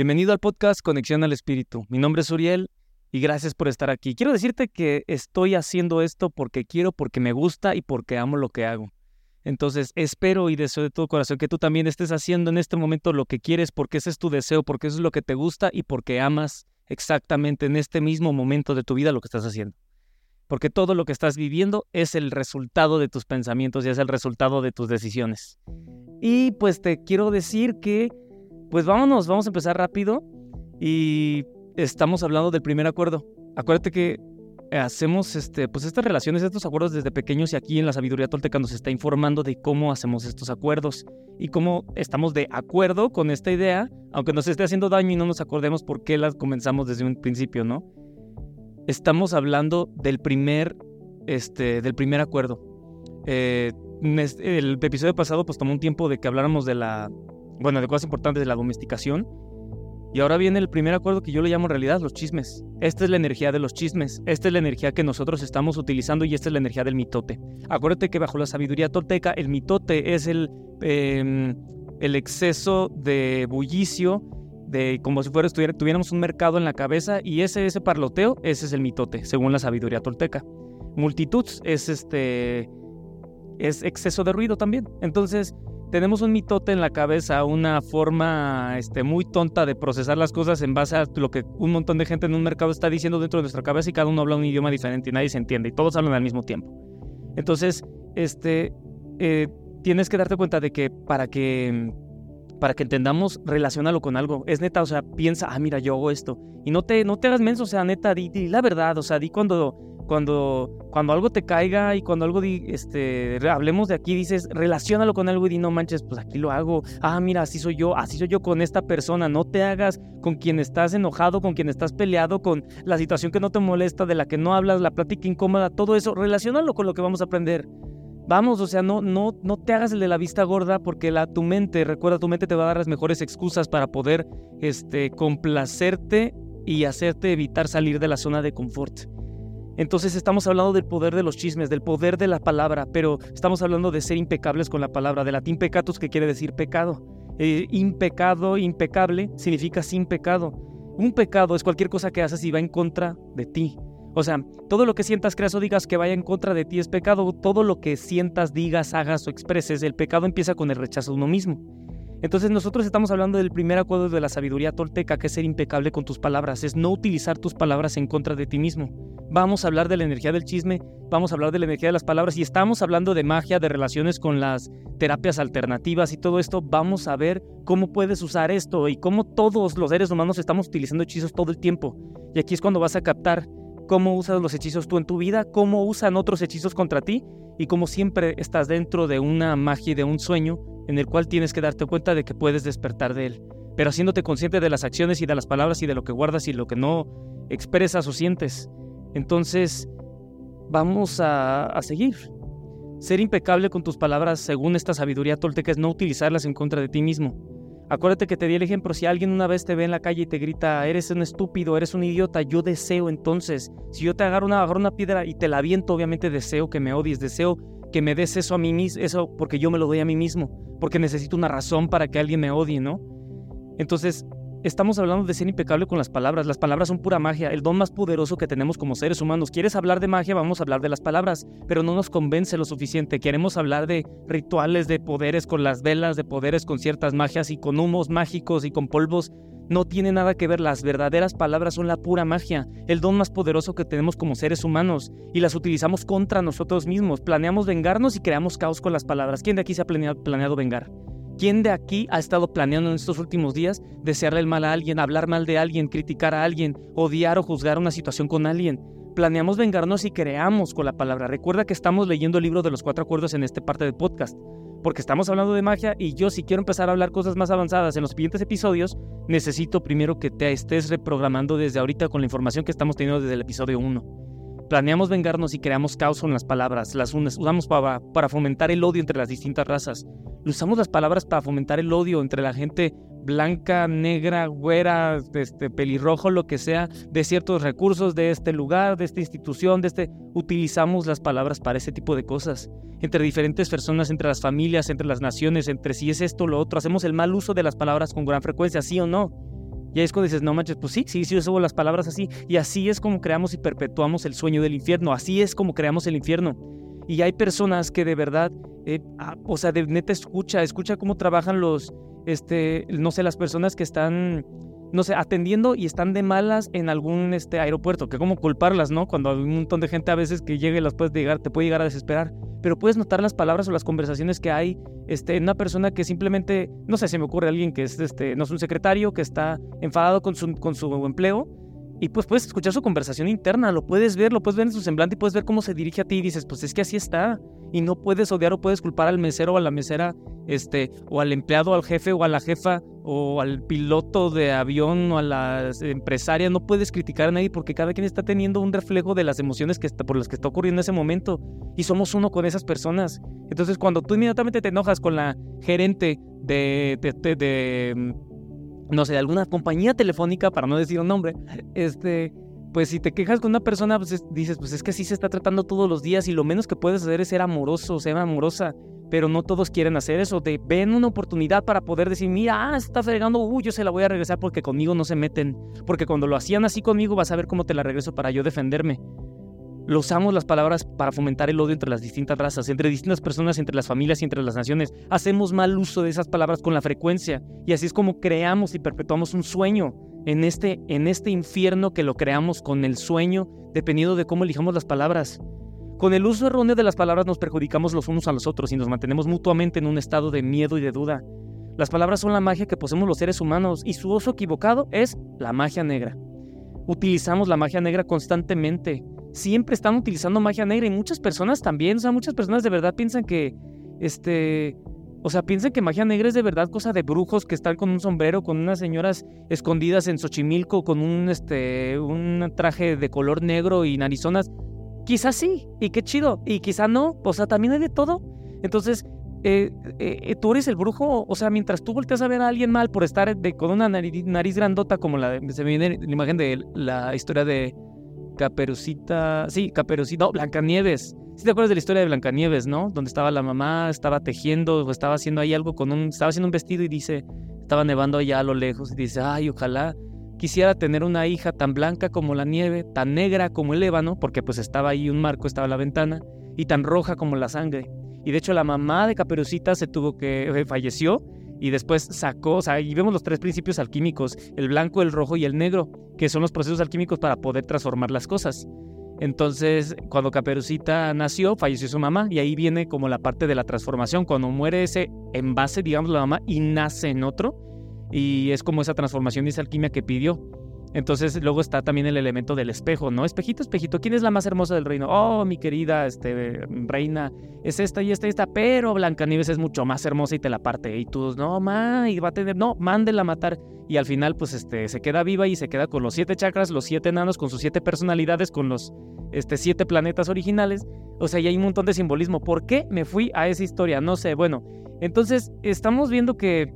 Bienvenido al podcast Conexión al Espíritu. Mi nombre es Uriel y gracias por estar aquí. Quiero decirte que estoy haciendo esto porque quiero, porque me gusta y porque amo lo que hago. Entonces espero y deseo de todo corazón que tú también estés haciendo en este momento lo que quieres porque ese es tu deseo, porque eso es lo que te gusta y porque amas exactamente en este mismo momento de tu vida lo que estás haciendo. Porque todo lo que estás viviendo es el resultado de tus pensamientos y es el resultado de tus decisiones. Y pues te quiero decir que pues vámonos, vamos a empezar rápido y estamos hablando del primer acuerdo. Acuérdate que hacemos este, pues estas relaciones, estos acuerdos desde pequeños y aquí en la sabiduría tolteca nos está informando de cómo hacemos estos acuerdos y cómo estamos de acuerdo con esta idea, aunque nos esté haciendo daño y no nos acordemos por qué las comenzamos desde un principio, ¿no? Estamos hablando del primer, este, del primer acuerdo. Eh, el episodio pasado pues tomó un tiempo de que habláramos de la bueno, de cosas importantes de la domesticación. Y ahora viene el primer acuerdo que yo le llamo en realidad los chismes. Esta es la energía de los chismes. Esta es la energía que nosotros estamos utilizando y esta es la energía del mitote. Acuérdate que bajo la sabiduría tolteca, el mitote es el, em, exceso de bullicio, de como si fuera tuviéramos un mercado en la cabeza y ese, ese parloteo, ese es el mitote, según la sabiduría tolteca. Multitud es este es exceso de ruido también. Entonces, tenemos un mitote en la cabeza, una forma este, muy tonta de procesar las cosas en base a lo que un montón de gente en un mercado está diciendo dentro de nuestra cabeza y cada uno habla un idioma diferente y nadie se entiende y todos hablan al mismo tiempo. Entonces, este, eh, tienes que darte cuenta de que para que para que entendamos, relacionalo con algo. Es neta, o sea, piensa, ah, mira, yo hago esto. Y no te, no te hagas menso, o sea, neta, di, di la verdad, o sea, di cuando cuando, cuando algo te caiga y cuando algo, este, hablemos de aquí, dices, relacionalo con algo y di, no manches, pues aquí lo hago. Ah, mira, así soy yo, así soy yo con esta persona. No te hagas con quien estás enojado, con quien estás peleado, con la situación que no te molesta, de la que no hablas, la plática incómoda, todo eso, relacionalo con lo que vamos a aprender. Vamos, o sea, no, no, no te hagas el de la vista gorda porque tu mente, recuerda, tu mente te va a dar las mejores excusas para poder este, complacerte y hacerte evitar salir de la zona de confort. Entonces estamos hablando del poder de los chismes, del poder de la palabra, pero estamos hablando de ser impecables con la palabra, de latín pecatus que quiere decir pecado. Eh, impecado, impecable significa sin pecado. Un pecado es cualquier cosa que haces y va en contra de ti. O sea, todo lo que sientas, creas o digas que vaya en contra de ti es pecado. Todo lo que sientas, digas, hagas o expreses, el pecado empieza con el rechazo de uno mismo. Entonces nosotros estamos hablando del primer acuerdo de la sabiduría tolteca, que es ser impecable con tus palabras, es no utilizar tus palabras en contra de ti mismo. Vamos a hablar de la energía del chisme, vamos a hablar de la energía de las palabras y estamos hablando de magia, de relaciones con las terapias alternativas y todo esto. Vamos a ver cómo puedes usar esto y cómo todos los seres humanos estamos utilizando hechizos todo el tiempo. Y aquí es cuando vas a captar cómo usas los hechizos tú en tu vida, cómo usan otros hechizos contra ti y cómo siempre estás dentro de una magia y de un sueño en el cual tienes que darte cuenta de que puedes despertar de él, pero haciéndote consciente de las acciones y de las palabras y de lo que guardas y lo que no expresas o sientes. Entonces, vamos a, seguir. Ser impecable con tus palabras según esta sabiduría tolteca es no utilizarlas en contra de ti mismo. Acuérdate que te di el ejemplo, si alguien una vez te ve en la calle y te grita, eres un estúpido, eres un idiota, yo deseo entonces, si yo te agarro una, agarro una piedra y te la aviento, obviamente deseo que me odies, deseo que me des eso a mí mismo, eso porque yo me lo doy a mí mismo porque necesito una razón para que alguien me odie, ¿no? Entonces, estamos hablando de ser impecable con las palabras. Las palabras son pura magia, el don más poderoso que tenemos como seres humanos. ¿Quieres hablar de magia? Vamos a hablar de las palabras, pero no nos convence lo suficiente. Queremos hablar de rituales, de poderes con las velas, de poderes con ciertas magias y con humos mágicos y con polvos no tiene nada que ver, las verdaderas palabras son la pura magia, el don más poderoso que tenemos como seres humanos y las utilizamos contra nosotros mismos. Planeamos vengarnos y creamos caos con las palabras. ¿Quién de aquí se ha planeado, vengar? ¿Quién de aquí ha estado planeando en estos últimos días desearle el mal a alguien, hablar mal de alguien, criticar a alguien, odiar o juzgar una situación con alguien? Planeamos vengarnos y creamos con la palabra. Recuerda que estamos leyendo el libro de los cuatro acuerdos en esta parte del podcast porque estamos hablando de magia y yo si quiero empezar a hablar cosas más avanzadas en los siguientes episodios, necesito primero que te estés reprogramando desde ahorita con la información que estamos teniendo desde el episodio 1. Planeamos vengarnos y creamos caos con las palabras, las usamos para, para fomentar el odio entre las distintas razas. Usamos las palabras para fomentar el odio entre la gente blanca, negra, güera, este, pelirrojo, lo que sea, de ciertos recursos de este lugar, de esta institución, de este... Utilizamos las palabras para ese tipo de cosas. Entre diferentes personas, entre las familias, entre las naciones, entre si es esto o lo otro. Hacemos el mal uso de las palabras con gran frecuencia, sí o no. Y ahí es cuando dices, no manches, pues sí, sí, sí, yo las palabras así. Y así es como creamos y perpetuamos el sueño del infierno. Así es como creamos el infierno. Y hay personas que de verdad, eh, ah, o sea, de neta escucha, escucha cómo trabajan los, este, no sé, las personas que están no sé, atendiendo y están de malas en algún este, aeropuerto, que como culparlas, ¿no? Cuando hay un montón de gente a veces que llega y las puedes llegar, te puede llegar a desesperar, pero puedes notar las palabras o las conversaciones que hay este, en una persona que simplemente, no sé, se me ocurre alguien que es, este, no es un secretario, que está enfadado con su, con su empleo, y pues puedes escuchar su conversación interna, lo puedes ver, lo puedes ver en su semblante y puedes ver cómo se dirige a ti y dices, pues es que así está. Y no puedes odiar o puedes culpar al mesero o a la mesera, este, o al empleado, al jefe o a la jefa, o al piloto de avión o a la empresaria. No puedes criticar a nadie porque cada quien está teniendo un reflejo de las emociones que por las que está ocurriendo en ese momento. Y somos uno con esas personas. Entonces, cuando tú inmediatamente te enojas con la gerente de, de, de no sé, de alguna compañía telefónica, para no decir un nombre, este, pues si te quejas con una persona, pues dices, pues es que así se está tratando todos los días y lo menos que puedes hacer es ser amoroso, ser amorosa, pero no todos quieren hacer eso, te ven una oportunidad para poder decir, mira, ah, está fregando, uy, yo se la voy a regresar porque conmigo no se meten, porque cuando lo hacían así conmigo vas a ver cómo te la regreso para yo defenderme. Lo usamos las palabras para fomentar el odio entre las distintas razas, entre distintas personas, entre las familias y entre las naciones. Hacemos mal uso de esas palabras con la frecuencia y así es como creamos y perpetuamos un sueño en este, en este infierno que lo creamos con el sueño, dependiendo de cómo elijamos las palabras. Con el uso erróneo de las palabras nos perjudicamos los unos a los otros y nos mantenemos mutuamente en un estado de miedo y de duda. Las palabras son la magia que poseemos los seres humanos y su uso equivocado es la magia negra. Utilizamos la magia negra constantemente siempre están utilizando magia negra y muchas personas también, o sea, muchas personas de verdad piensan que, este, o sea, piensan que magia negra es de verdad cosa de brujos que están con un sombrero, con unas señoras escondidas en Xochimilco con un, este, un traje de color negro y narizonas. Quizás sí, y qué chido, y quizá no, o sea, también hay de todo. Entonces, eh, eh, tú eres el brujo, o sea, mientras tú volteas a ver a alguien mal por estar con una nariz, grandota, como la se me viene la imagen de la historia de Caperucita, sí, Caperucita, no, Blancanieves. Si te acuerdas de la historia de Blancanieves, ¿no? Donde estaba la mamá, estaba tejiendo, o estaba haciendo ahí algo con un, estaba haciendo un vestido y dice, estaba nevando allá a lo lejos y dice, ay, ojalá quisiera tener una hija tan blanca como la nieve, tan negra como el ébano, porque pues estaba ahí un marco, estaba la ventana, y tan roja como la sangre. Y de hecho la mamá de Caperucita se tuvo que, eh, falleció y después sacó, o sea, y vemos los tres principios alquímicos, el blanco, el rojo y el negro, que son los procesos alquímicos para poder transformar las cosas. Entonces, cuando Caperucita nació, falleció su mamá y ahí viene como la parte de la transformación, cuando muere ese envase, digamos, la mamá y nace en otro, y es como esa transformación y esa alquimia que pidió. Entonces luego está también el elemento del espejo, ¿no? Espejito, espejito, ¿quién es la más hermosa del reino? Oh, mi querida este, reina, es esta y esta y esta, pero Blancanieves es mucho más hermosa y te la parte. Y tú, no, ma, y va a tener, no, mándela a matar. Y al final, pues, este, se queda viva y se queda con los siete chakras, los siete enanos, con sus siete personalidades, con los este, siete planetas originales. O sea, y hay un montón de simbolismo. ¿Por qué me fui a esa historia? No sé, bueno. Entonces, estamos viendo que...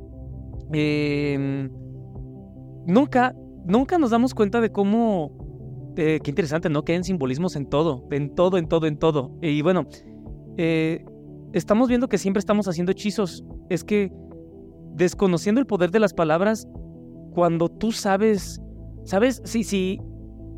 Em, nunca nunca nos damos cuenta de cómo, eh, qué interesante, ¿no? Que hay simbolismos en todo, en todo, en todo, en todo. Y bueno, eh, estamos viendo que siempre estamos haciendo hechizos. Es que desconociendo el poder de las palabras, cuando tú sabes, sabes, sí, sí,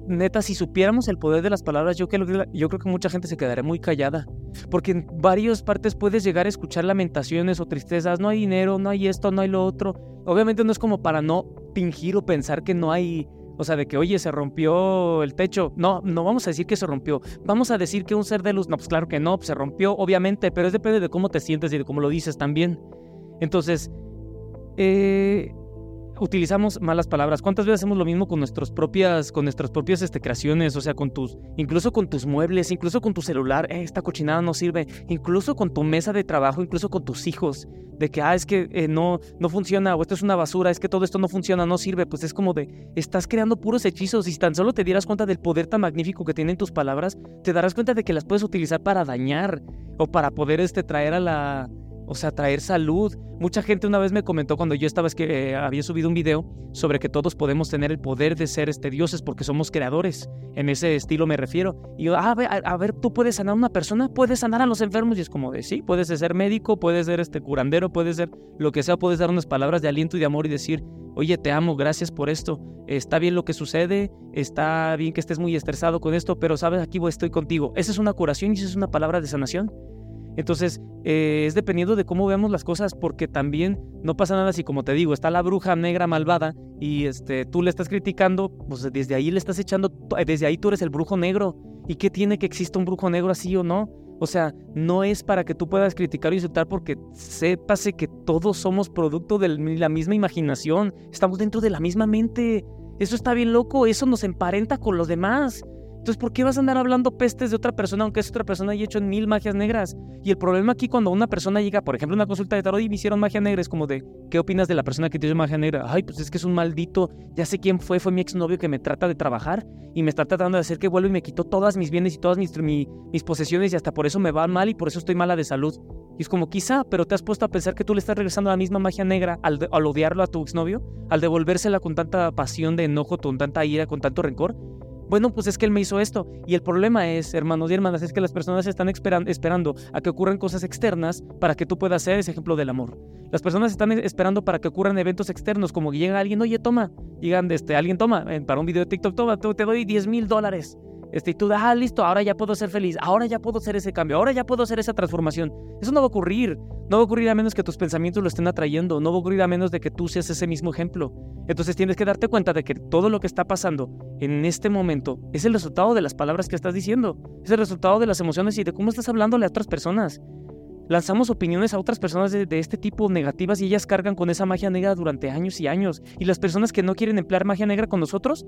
neta, si supiéramos el poder de las palabras, yo, yo creo que mucha gente se quedaría muy callada. Porque en varias partes puedes llegar a escuchar lamentaciones o tristezas. No hay dinero, no hay esto, no hay lo otro. Obviamente no es como para no fingir o pensar que no hay. O sea, de que, oye, se rompió el techo. No, no vamos a decir que se rompió. Vamos a decir que un ser de luz. No, pues claro que no, se rompió, obviamente, pero es depende de cómo te sientes y de cómo lo dices también. Entonces, eh, utilizamos malas palabras. ¿Cuántas veces hacemos lo mismo con nuestras propias, con nuestras propias este, creaciones? O sea, con tus, incluso con tus muebles, incluso con tu celular, eh, esta cochinada no sirve, incluso con tu mesa de trabajo, incluso con tus hijos, de que, ah, es que eh, no, no funciona, o esto es una basura, es que todo esto no funciona, no sirve, pues es como de, estás creando puros hechizos y si tan solo te dieras cuenta del poder tan magnífico que tienen tus palabras, te darás cuenta de que las puedes utilizar para dañar o para poder este, traer a la o sea, traer salud. Mucha gente una vez me comentó cuando yo estaba, es que eh, había subido un video sobre que todos podemos tener el poder de ser este, dioses porque somos creadores. En ese estilo me refiero. Y yo, ah, a, ver, a, ver, tú puedes sanar a una persona, puedes sanar a los enfermos. Y es como de, sí, puedes ser médico, puedes ser este curandero, puedes ser lo que sea, puedes dar unas palabras de aliento y de amor y decir, oye, te amo, gracias por esto. Está bien lo que sucede, está bien que estés muy estresado con esto, pero sabes, aquí estoy contigo. Esa es una curación y esa es una palabra de sanación. Entonces, eh, es dependiendo de cómo veamos las cosas, porque también no pasa nada si, como te digo, está la bruja negra malvada y este, tú le estás criticando, pues desde ahí le estás echando, desde ahí tú eres el brujo negro. ¿Y qué tiene que exista un brujo negro así o no? O sea, no es para que tú puedas criticar o insultar porque sépase que todos somos producto de la misma imaginación, estamos dentro de la misma mente. Eso está bien loco, eso nos emparenta con los demás. Entonces, ¿por qué vas a andar hablando pestes de otra persona, aunque es otra persona y hecho mil magias negras? Y el problema aquí, cuando una persona llega, por ejemplo, a una consulta de tarot y me hicieron magia negra, es como de, ¿qué opinas de la persona que te hizo magia negra? Ay, pues es que es un maldito, ya sé quién fue, fue mi exnovio que me trata de trabajar y me está tratando de hacer que vuelva y me quitó todas mis bienes y todas mis, mis posesiones y hasta por eso me va mal y por eso estoy mala de salud. Y es como, quizá, pero te has puesto a pensar que tú le estás regresando la misma magia negra al, al odiarlo a tu exnovio, al devolvérsela con tanta pasión de enojo, con tanta ira, con tanto rencor. Bueno, pues es que él me hizo esto. Y el problema es, hermanos y hermanas, es que las personas están esperando a que ocurran cosas externas para que tú puedas ser ese ejemplo del amor. Las personas están esperando para que ocurran eventos externos, como que llega alguien, oye, toma, llegan, este, alguien toma, para un video de TikTok, toma, te doy 10 mil dólares. Este, y tú, ah, listo, ahora ya puedo ser feliz, ahora ya puedo hacer ese cambio, ahora ya puedo hacer esa transformación. Eso no va a ocurrir. No va a ocurrir a menos que tus pensamientos lo estén atrayendo, no va a ocurrir a menos de que tú seas ese mismo ejemplo. Entonces tienes que darte cuenta de que todo lo que está pasando en este momento es el resultado de las palabras que estás diciendo, es el resultado de las emociones y de cómo estás hablándole a otras personas. Lanzamos opiniones a otras personas de, este tipo negativas y ellas cargan con esa magia negra durante años y años. Y las personas que no quieren emplear magia negra con nosotros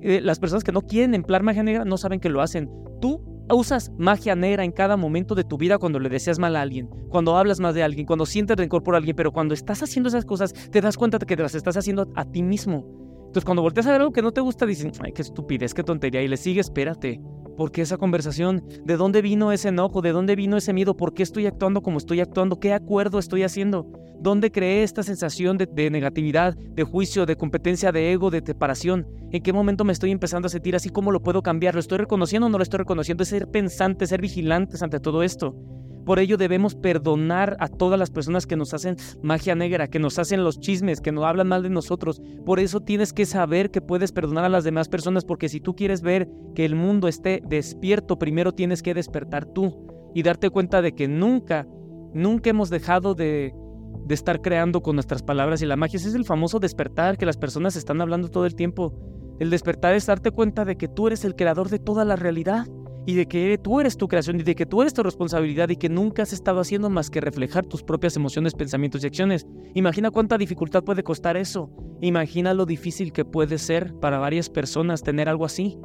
eh, las personas que no quieren emplear magia negra no saben que lo hacen. Tú usas magia negra en cada momento de tu vida cuando le deseas mal a alguien, cuando hablas más de alguien, cuando sientes rencor por alguien, pero cuando estás haciendo esas cosas te das cuenta de que las estás haciendo a ti mismo. Entonces cuando volteas a ver algo que no te gusta, dicen, ay, qué estupidez, qué tontería, y le sigue, espérate. ¿Por qué esa conversación? ¿De dónde vino ese enojo? ¿De dónde vino ese miedo? ¿Por qué estoy actuando como estoy actuando? ¿Qué acuerdo estoy haciendo? ¿Dónde creé esta sensación de, negatividad, de juicio, de competencia, de ego, de separación? ¿En qué momento me estoy empezando a sentir así? ¿Cómo lo puedo cambiar? ¿Lo estoy reconociendo o no lo estoy reconociendo? Es ser pensantes, ser vigilantes ante todo esto. Por ello debemos perdonar a todas las personas que nos hacen magia negra, que nos hacen los chismes, que nos hablan mal de nosotros. Por eso tienes que saber que puedes perdonar a las demás personas, porque si tú quieres ver que el mundo esté despierto, primero tienes que despertar tú y darte cuenta de que nunca, nunca hemos dejado de, de estar creando con nuestras palabras y la magia. Ese es el famoso despertar que las personas están hablando todo el tiempo. El despertar es darte cuenta de que tú eres el creador de toda la realidad y de que tú eres tu creación y de que tú eres tu responsabilidad y que nunca has estado haciendo más que reflejar tus propias emociones, pensamientos y acciones. Imagina cuánta dificultad puede costar eso. Imagina lo difícil que puede ser para varias personas tener algo así.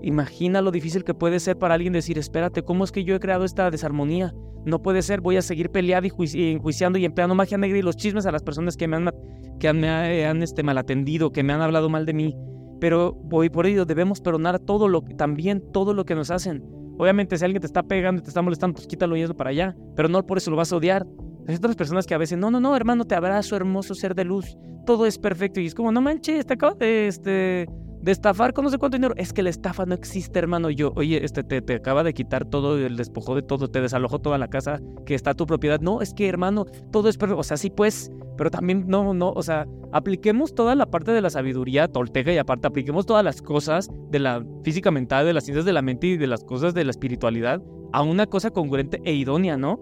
Imagina lo difícil que puede ser para alguien decir, espérate, ¿cómo es que yo he creado esta desarmonía? No puede ser, voy a seguir peleando y enjuiciando y empleando magia negra y los chismes a las personas que me han, que han este, malatendido, que me han hablado mal de mí pero voy por ello debemos perdonar todo lo también todo lo que nos hacen. Obviamente si alguien te está pegando y te está molestando, pues quítalo y eso para allá, pero no por eso lo vas a odiar. Hay otras personas que a veces, no, no, no, hermano, te abrazo, hermoso ser de luz, todo es perfecto y es como, no manches, te acabo de, este, de estafar con no sé cuánto dinero. Es que la estafa no existe, hermano. Yo, oye, este te, acaba de quitar todo, el despojó de todo, te desalojó toda la casa que está tu propiedad. No, es que, hermano, todo es perfecto. O sea, sí, pues, pero también no, no, o sea, apliquemos toda la parte de la sabiduría tolteca y aparte apliquemos todas las cosas de la física mental, de las ciencias de la mente y de las cosas de la espiritualidad a una cosa congruente e idónea, ¿no?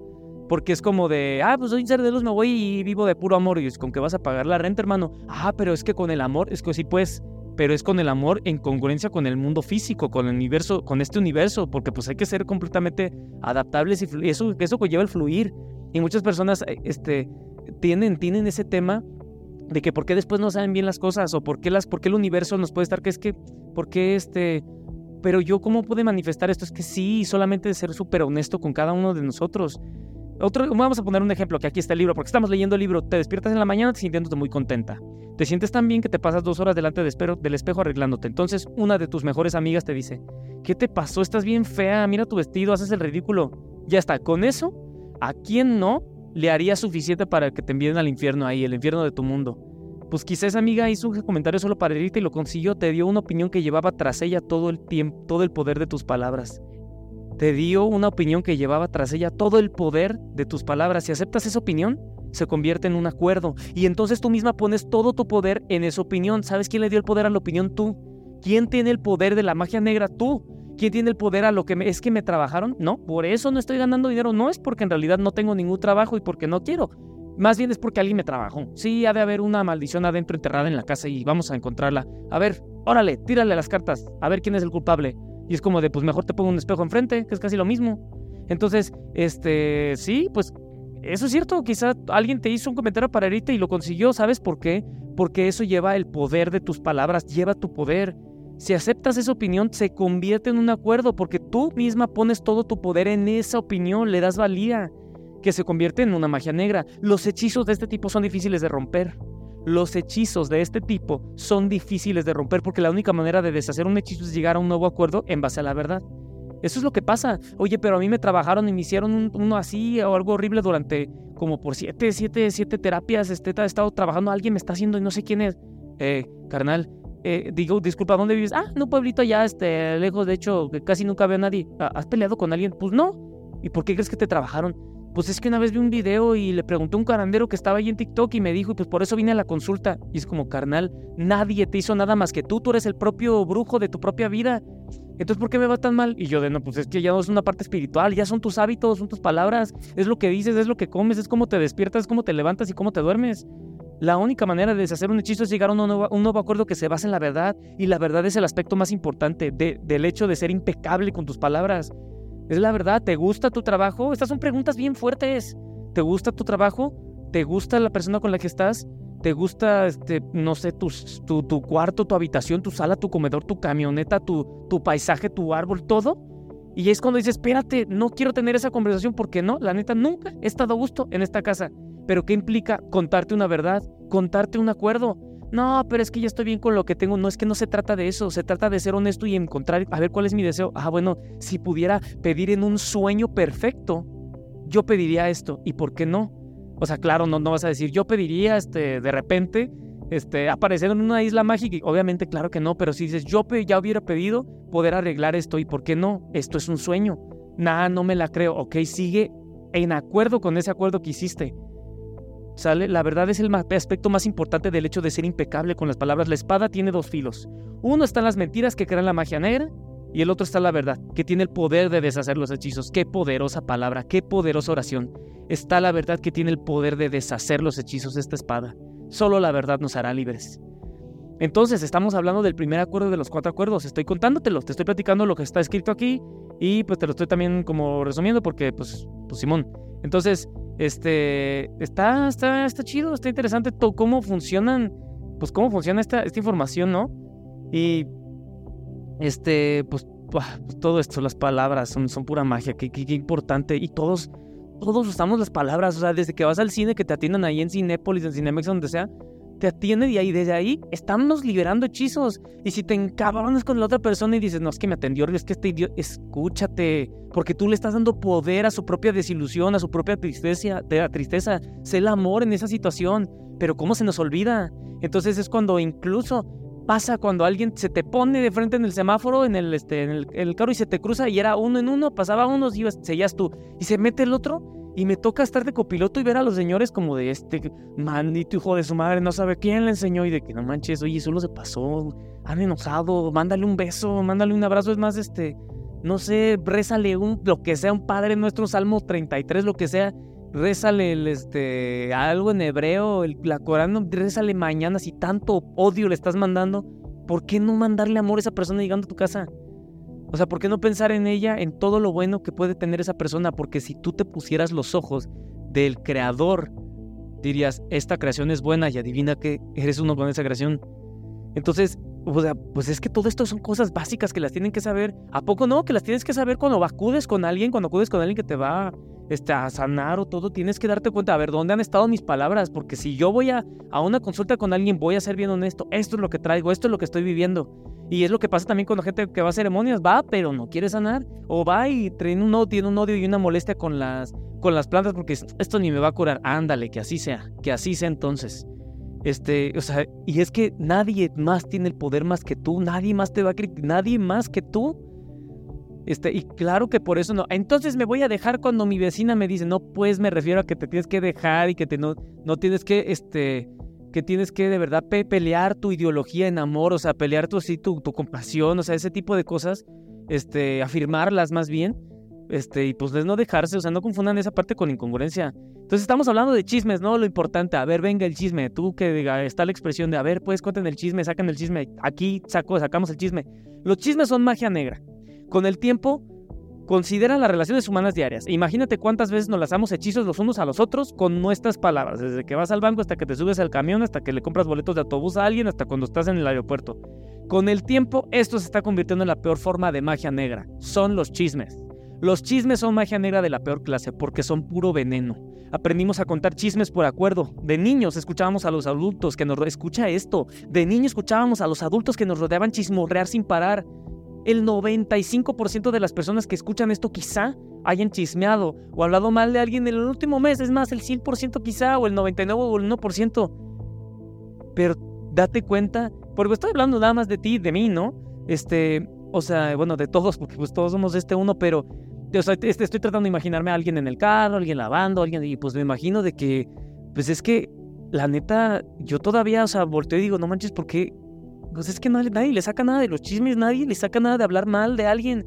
Porque es como de, ah, pues soy un ser de luz, me voy y vivo de puro amor. Y es con que vas a pagar la renta, hermano. Ah, pero es que con el amor, es que sí, pues, pero es con el amor en congruencia con el mundo físico, con el universo, con este universo, porque pues hay que ser completamente adaptables y eso, eso conlleva el fluir. Y muchas personas eh, este, tienen, tienen ese tema de que por qué después no saben bien las cosas o por qué, las, por qué el universo nos puede estar, que es que, por qué este, pero yo cómo pude manifestar esto, es que sí, solamente de ser súper honesto con cada uno de nosotros. Vamos a poner un ejemplo, que aquí está el libro, porque estamos leyendo el libro, te despiertas en la mañana sintiéndote muy contenta. Te sientes tan bien que te pasas dos horas delante del espejo arreglándote. Entonces una de tus mejores amigas te dice, ¿qué te pasó? Estás bien fea, mira tu vestido, haces el ridículo. Ya está, con eso, ¿a quién no le haría suficiente para que te envíen al infierno ahí, el infierno de tu mundo. Pues quizás esa amiga hizo un comentario solo para herirte y lo consiguió, te dio una opinión que llevaba tras ella todo el tiempo, todo el poder de tus palabras. Te dio una opinión que llevaba tras ella todo el poder de tus palabras. Si aceptas esa opinión, se convierte en un acuerdo. Y entonces tú misma pones todo tu poder en esa opinión. ¿Sabes quién le dio el poder a la opinión? Tú. ¿Quién tiene el poder de la magia negra? Tú. ¿Quién tiene el poder a lo que me, es que me trabajaron? No, por eso no estoy ganando dinero. No es porque en realidad no tengo ningún trabajo y porque no quiero. Más bien es porque alguien me trabajó. Sí, ha de haber una maldición adentro enterrada en la casa y vamos a encontrarla. A ver, órale, tírale las cartas. A ver quién es el culpable. Y es como de, pues mejor te pongo un espejo enfrente, que es casi lo mismo. Entonces, este, sí, pues eso es cierto. Quizá alguien te hizo un comentario para herirte y lo consiguió. ¿Sabes por qué? Porque eso lleva el poder de tus palabras, lleva tu poder. Si aceptas esa opinión, se convierte en un acuerdo porque tú misma pones todo tu poder en esa opinión, le das valía, que se convierte en una magia negra. Los hechizos de este tipo son difíciles de romper. Los hechizos de este tipo son difíciles de romper porque la única manera de deshacer un hechizo es llegar a un nuevo acuerdo en base a la verdad. Eso es lo que pasa. Oye, pero a mí me trabajaron y me hicieron uno así o algo horrible durante como por siete, siete, siete terapias. Este, he estado trabajando, alguien me está haciendo y no sé quién es. Eh, carnal, eh, digo, disculpa, ¿dónde vives? Ah, en un pueblito allá, este, lejos, de hecho, que casi nunca veo a nadie. Ah, ¿Has peleado con alguien? Pues no. ¿Y por qué crees que te trabajaron? Pues es que una vez vi un video y le pregunté a un carandero que estaba ahí en TikTok y me dijo, pues por eso vine a la consulta. Y es como, carnal, nadie te hizo nada más que tú, tú eres el propio brujo de tu propia vida. Entonces, ¿por qué me va tan mal? Y yo de, no, pues es que ya no es una parte espiritual, ya son tus hábitos, son tus palabras, es lo que dices, es lo que comes, es cómo te despiertas, es cómo te levantas y cómo te duermes. La única manera de deshacer un hechizo es llegar a un nuevo, acuerdo que se basa en la verdad, y la verdad es el aspecto más importante del hecho de ser impecable con tus palabras. Es la verdad, ¿te gusta tu trabajo? Estas son preguntas bien fuertes. ¿Te gusta tu trabajo? ¿Te gusta la persona con la que estás? ¿Te gusta, este, no sé, tu, tu, cuarto, tu habitación, tu sala, tu comedor, tu camioneta, tu, tu paisaje, tu árbol, todo? Y es cuando dices, espérate, no quiero tener esa conversación porque no, la neta, nunca he estado a gusto en esta casa. Pero ¿qué implica contarte una verdad? Contarte un acuerdo. No, pero es que ya estoy bien con lo que tengo. No es que no se trata de eso. Se trata de ser honesto y encontrar, a ver cuál es mi deseo. Ah, bueno, si pudiera pedir en un sueño perfecto, yo pediría esto. ¿Y por qué no? O sea, claro, no, no vas a decir, yo pediría este, de repente este, aparecer en una isla mágica. Obviamente, claro que no, pero si dices, yo ya hubiera pedido poder arreglar esto, ¿y por qué no? Esto es un sueño. Nada, no me la creo. Ok, sigue en acuerdo con ese acuerdo que hiciste. ¿Sale? La verdad es el aspecto más importante del hecho de ser impecable con las palabras. La espada tiene dos filos. Uno está en las mentiras que crean la magia negra y el otro está la verdad, que tiene el poder de deshacer los hechizos. Qué poderosa palabra, qué poderosa oración. Está la verdad que tiene el poder de deshacer los hechizos de esta espada. Solo la verdad nos hará libres. Entonces, estamos hablando del primer acuerdo de los cuatro acuerdos. Estoy contándotelos, te estoy platicando lo que está escrito aquí y pues te lo estoy también como resumiendo porque, pues, pues Simón. Entonces, este, está, está, está chido, está interesante todo, cómo funcionan, pues cómo funciona esta, esta información, ¿no? Y, este, pues, pues, todo esto, las palabras son, son pura magia, qué, qué, importante. Y todos, todos usamos las palabras, o sea, desde que vas al cine, que te atiendan ahí en Cinépolis, en Cinemex, donde sea, te atiende y ahí, desde ahí estamos liberando hechizos. Y si te encabronas con la otra persona y dices, no, es que me atendió, es que este idiota, escúchate, porque tú le estás dando poder a su propia desilusión, a su propia tristeza, de la tristeza. Sé el amor en esa situación, pero ¿cómo se nos olvida? Entonces es cuando incluso pasa cuando alguien se te pone de frente en el semáforo, en el, este, en el, carro y se te cruza y era uno en uno, pasaba uno y seguías tú. Y se mete el otro y me toca estar de copiloto y ver a los señores como de este maldito hijo de su madre, no sabe quién le enseñó y de que no manches, oye, solo se pasó, han enojado, mándale un beso, mándale un abrazo, es más, este, no sé, rézale un, lo que sea, un Padre Nuestro, Salmo 33, lo que sea, rézale este, algo en hebreo, el, la Corán, rézale mañana, si tanto odio le estás mandando, ¿por qué no mandarle amor a esa persona llegando a tu casa? O sea, ¿por qué no pensar en ella, en todo lo bueno que puede tener esa persona? Porque si tú te pusieras los ojos del creador, dirías, esta creación es buena y adivina que eres uno con esa creación. Entonces, o sea, pues es que todo esto son cosas básicas que las tienen que saber. ¿A poco no? Que las tienes que saber cuando acudes con alguien, cuando acudes con alguien que te va este, a sanar o todo. Tienes que darte cuenta, a ver, ¿dónde han estado mis palabras? Porque si yo voy a, a una consulta con alguien, voy a ser bien honesto. Esto es lo que traigo, esto es lo que estoy viviendo. Y es lo que pasa también la gente que va a ceremonias, va, pero no quiere sanar. O va y tiene un, odio, tiene un odio y una molestia con las, con las plantas porque esto ni me va a curar. Ándale, que así sea, que así sea entonces. Este, o sea, y es que nadie más tiene el poder más que tú, nadie más te va a criticar, nadie más que tú. Este, y claro que por eso no. Entonces me voy a dejar cuando mi vecina me dice, no, pues me refiero a que te tienes que dejar y que te no, no tienes que, este, que tienes que de verdad pelear tu ideología en amor, o sea, pelear tu, sí, tu, tu compasión, o sea, ese tipo de cosas, este, afirmarlas más bien. Este, y pues no dejarse, o sea, no confundan esa parte con incongruencia. Entonces estamos hablando de chismes, ¿no? Lo importante, a ver, venga el chisme, tú que diga, está la expresión de, a ver, pues cuenten el chisme, sacan el chisme, aquí saco, sacamos el chisme. Los chismes son magia negra. Con el tiempo, considera las relaciones humanas diarias. Imagínate cuántas veces nos lanzamos hechizos los unos a los otros con nuestras palabras, desde que vas al banco hasta que te subes al camión, hasta que le compras boletos de autobús a alguien, hasta cuando estás en el aeropuerto. Con el tiempo, esto se está convirtiendo en la peor forma de magia negra. Son los chismes. Los chismes son magia negra de la peor clase porque son puro veneno. Aprendimos a contar chismes por acuerdo. De niños escuchábamos a los adultos que nos... Escucha esto. De niños escuchábamos a los adultos que nos rodeaban chismorrear sin parar. El 95% de las personas que escuchan esto quizá hayan chismeado o hablado mal de alguien en el último mes. Es más, el 100% quizá o el 99 o el 1%. Pero date cuenta, porque estoy hablando nada más de ti, de mí, ¿no? Este, o sea, bueno, de todos, porque pues todos somos este uno, pero o sea, estoy tratando de imaginarme a alguien en el carro, alguien lavando, alguien, y pues me imagino de que, pues es que, la neta, yo todavía, o sea, volteo y digo, no manches, ¿por qué? Pues es que nadie, le saca nada de los chismes, nadie le saca nada de hablar mal de alguien.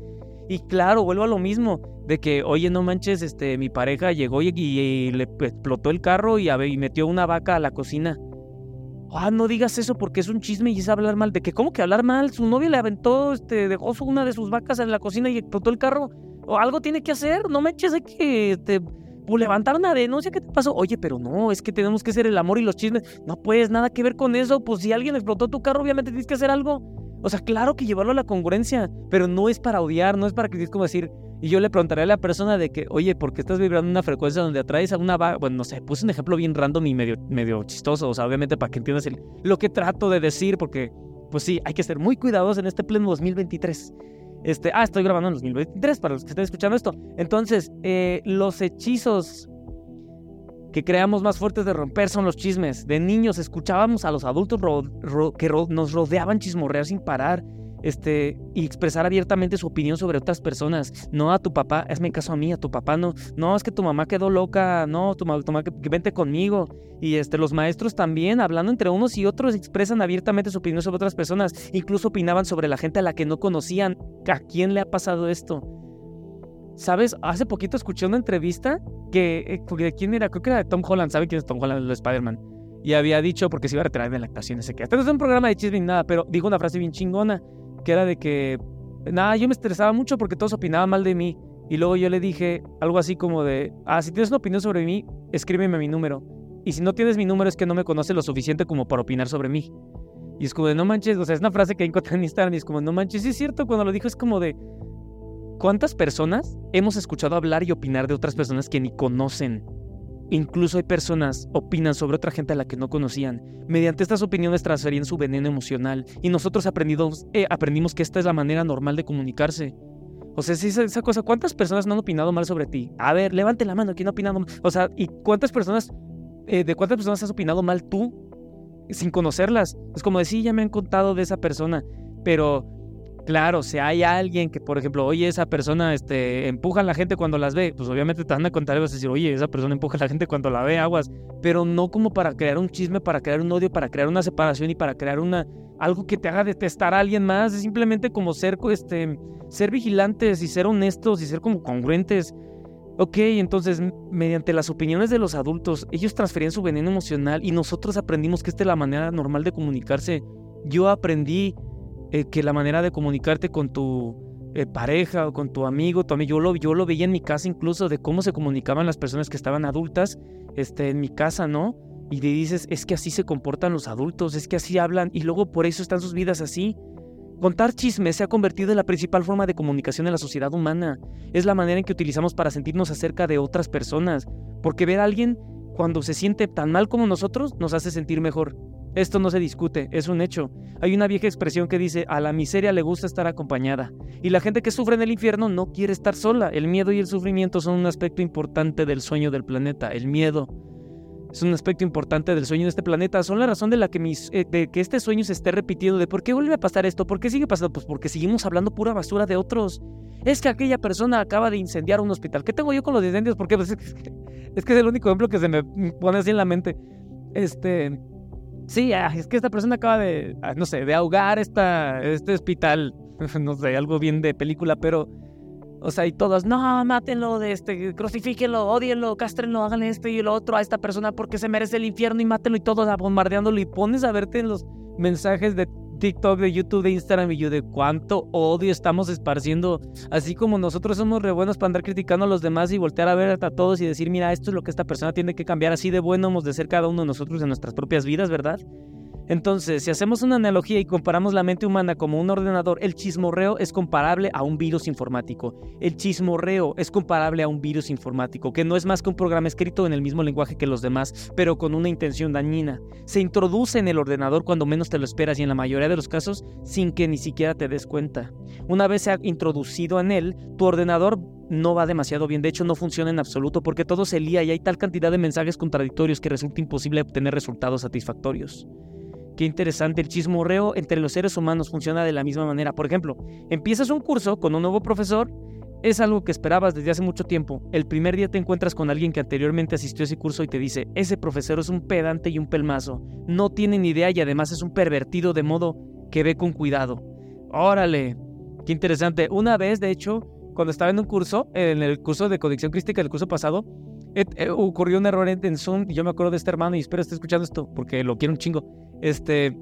Y claro, vuelvo a lo mismo, de que, oye, no manches, este, mi pareja llegó y, le explotó el carro y, metió una vaca a la cocina. Ah, no digas eso porque es un chisme y es hablar mal. De que, ¿cómo que hablar mal? Su novia le aventó, este, dejó una de sus vacas en la cocina y explotó el carro. O algo tiene que hacer. No me eches de que te pues, levantar una denuncia. ¿Qué te pasó? Oye, pero no, es que tenemos que hacer el amor y los chismes. No puedes nada que ver con eso. Pues si alguien explotó tu carro, obviamente tienes que hacer algo. O sea, claro que llevarlo a la congruencia, pero no es para odiar, no es para que es como decir. Y yo le preguntaré a la persona de que, oye, ¿por qué estás vibrando una frecuencia donde atraes a una vaga? Bueno, no sé, puse un ejemplo bien random y medio, medio chistoso. O sea, obviamente para que entiendas lo que trato de decir, porque, pues sí, hay que ser muy cuidadosos en este pleno 2023. Este, ah, estoy grabando en 2023 para los que estén escuchando esto. Entonces, eh, los hechizos que creamos más fuertes de romper son los chismes. De niños escuchábamos a los adultos que nos rodeaban chismorrear sin parar este, y expresar abiertamente su opinión sobre otras personas. No a tu papá, hazme caso a mí, a tu papá no. No, es que tu mamá quedó loca, no, tu, mamá, que, vente conmigo. Y este, los maestros también, hablando entre unos y otros, expresan abiertamente su opinión sobre otras personas. Incluso opinaban sobre la gente a la que no conocían. ¿A quién le ha pasado esto? ¿Sabes? Hace poquito escuché una entrevista que, eh, ¿de quién era? Creo que era de Tom Holland. ¿Saben quién es Tom Holland? El Spider-Man. Y había dicho, porque se iba a retirar de lactaciones, que este no es un programa de chisme ni nada, pero dijo una frase bien chingona que era de que, nada, yo me estresaba mucho porque todos opinaban mal de mí. Y luego yo le dije algo así como de, ah, si tienes una opinión sobre mí, escríbeme mi número. Y si no tienes mi número es que no me conoces lo suficiente como para opinar sobre mí. Y es como de, no manches, o sea, es una frase que encontré en Instagram y es como, no manches, sí es cierto, cuando lo dijo es como de, ¿cuántas personas hemos escuchado hablar y opinar de otras personas que ni conocen? Incluso hay personas opinan sobre otra gente a la que no conocían. Mediante estas opiniones transferían su veneno emocional y nosotros aprendimos, eh, aprendimos que esta es la manera normal de comunicarse. O sea, si esa, cosa, ¿cuántas personas no han opinado mal sobre ti? A ver, levante la mano, ¿quién ha opinado mal? O sea, ¿y cuántas personas, eh, de cuántas personas has opinado mal tú sin conocerlas? Es como decir, ya me han contado de esa persona, pero Claro, si hay alguien que, por ejemplo, oye, esa persona este, empuja a la gente cuando las ve, pues obviamente te van a contar y vas decir, oye, esa persona empuja a la gente cuando la ve, aguas, pero no como para crear un chisme, para crear un odio, para crear una separación y para crear una algo que te haga detestar a alguien más, es simplemente como ser, este, ser vigilantes y ser honestos y ser como congruentes. Ok, entonces, mediante las opiniones de los adultos, ellos transferían su veneno emocional y nosotros aprendimos que esta es la manera normal de comunicarse. Yo aprendí eh, que la manera de comunicarte con tu eh, pareja o con tu amigo, tu amigo, yo lo, yo lo veía en mi casa incluso de cómo se comunicaban las personas que estaban adultas este, en mi casa, ¿no? Y te dices, es que así se comportan los adultos, es que así hablan y luego por eso están sus vidas así. Contar chismes se ha convertido en la principal forma de comunicación en la sociedad humana. Es la manera en que utilizamos para sentirnos acerca de otras personas. Porque ver a alguien cuando se siente tan mal como nosotros nos hace sentir mejor. Esto no se discute, es un hecho. Hay una vieja expresión que dice, a la miseria le gusta estar acompañada. Y la gente que sufre en el infierno no quiere estar sola. El miedo y el sufrimiento son un aspecto importante del sueño del planeta. El miedo es un aspecto importante del sueño de este planeta. Son la razón de la que, mis, eh, este sueño se esté repitiendo. De por qué vuelve a pasar esto, por qué sigue pasando. Pues porque seguimos hablando pura basura de otros. Es que aquella persona acaba de incendiar un hospital. ¿Qué tengo yo con los incendios? Porque pues, es que es el único ejemplo que se me pone así en la mente. Este. Sí, ah, es que esta persona acaba de, ah, no sé, de ahogar esta, este hospital. No sé, algo bien de película, pero o sea, y todos, no, mátenlo, de este, crucifíquenlo, odienlo, castrenlo, hagan esto y lo otro a esta persona porque se merece el infierno y mátenlo y todos bombardeándolo y pones a verte en los mensajes de TikTok, de YouTube, de Instagram y yo de cuánto odio estamos esparciendo. Así como nosotros somos re buenos para andar criticando a los demás y voltear a ver a todos y decir, mira, esto es lo que esta persona tiene que cambiar. Así de bueno hemos de ser cada uno de nosotros en nuestras propias vidas, ¿verdad? Entonces, si hacemos una analogía y comparamos la mente humana como un ordenador, el chismorreo es comparable a un virus informático. El chismorreo es comparable a un virus informático, que no es más que un programa escrito en el mismo lenguaje que los demás, pero con una intención dañina. Se introduce en el ordenador cuando menos te lo esperas y en la mayoría de los casos sin que ni siquiera te des cuenta. Una vez se ha introducido en él, tu ordenador no va demasiado bien, de hecho no funciona en absoluto porque todo se lía y hay tal cantidad de mensajes contradictorios que resulta imposible obtener resultados satisfactorios. Qué interesante, el chismorreo entre los seres humanos funciona de la misma manera. Por ejemplo, empiezas un curso con un nuevo profesor, es algo que esperabas desde hace mucho tiempo. El primer día te encuentras con alguien que anteriormente asistió a ese curso y te dice, ese profesor es un pedante y un pelmazo, no tiene ni idea y además es un pervertido de modo que ve con cuidado. Órale, qué interesante. Una vez, de hecho, cuando estaba en un curso, en el curso de Conexión Crística del curso pasado, eh, ocurrió un error en, Zoom y yo me acuerdo de este hermano y espero esté escuchando esto porque lo quiero un chingo. Este,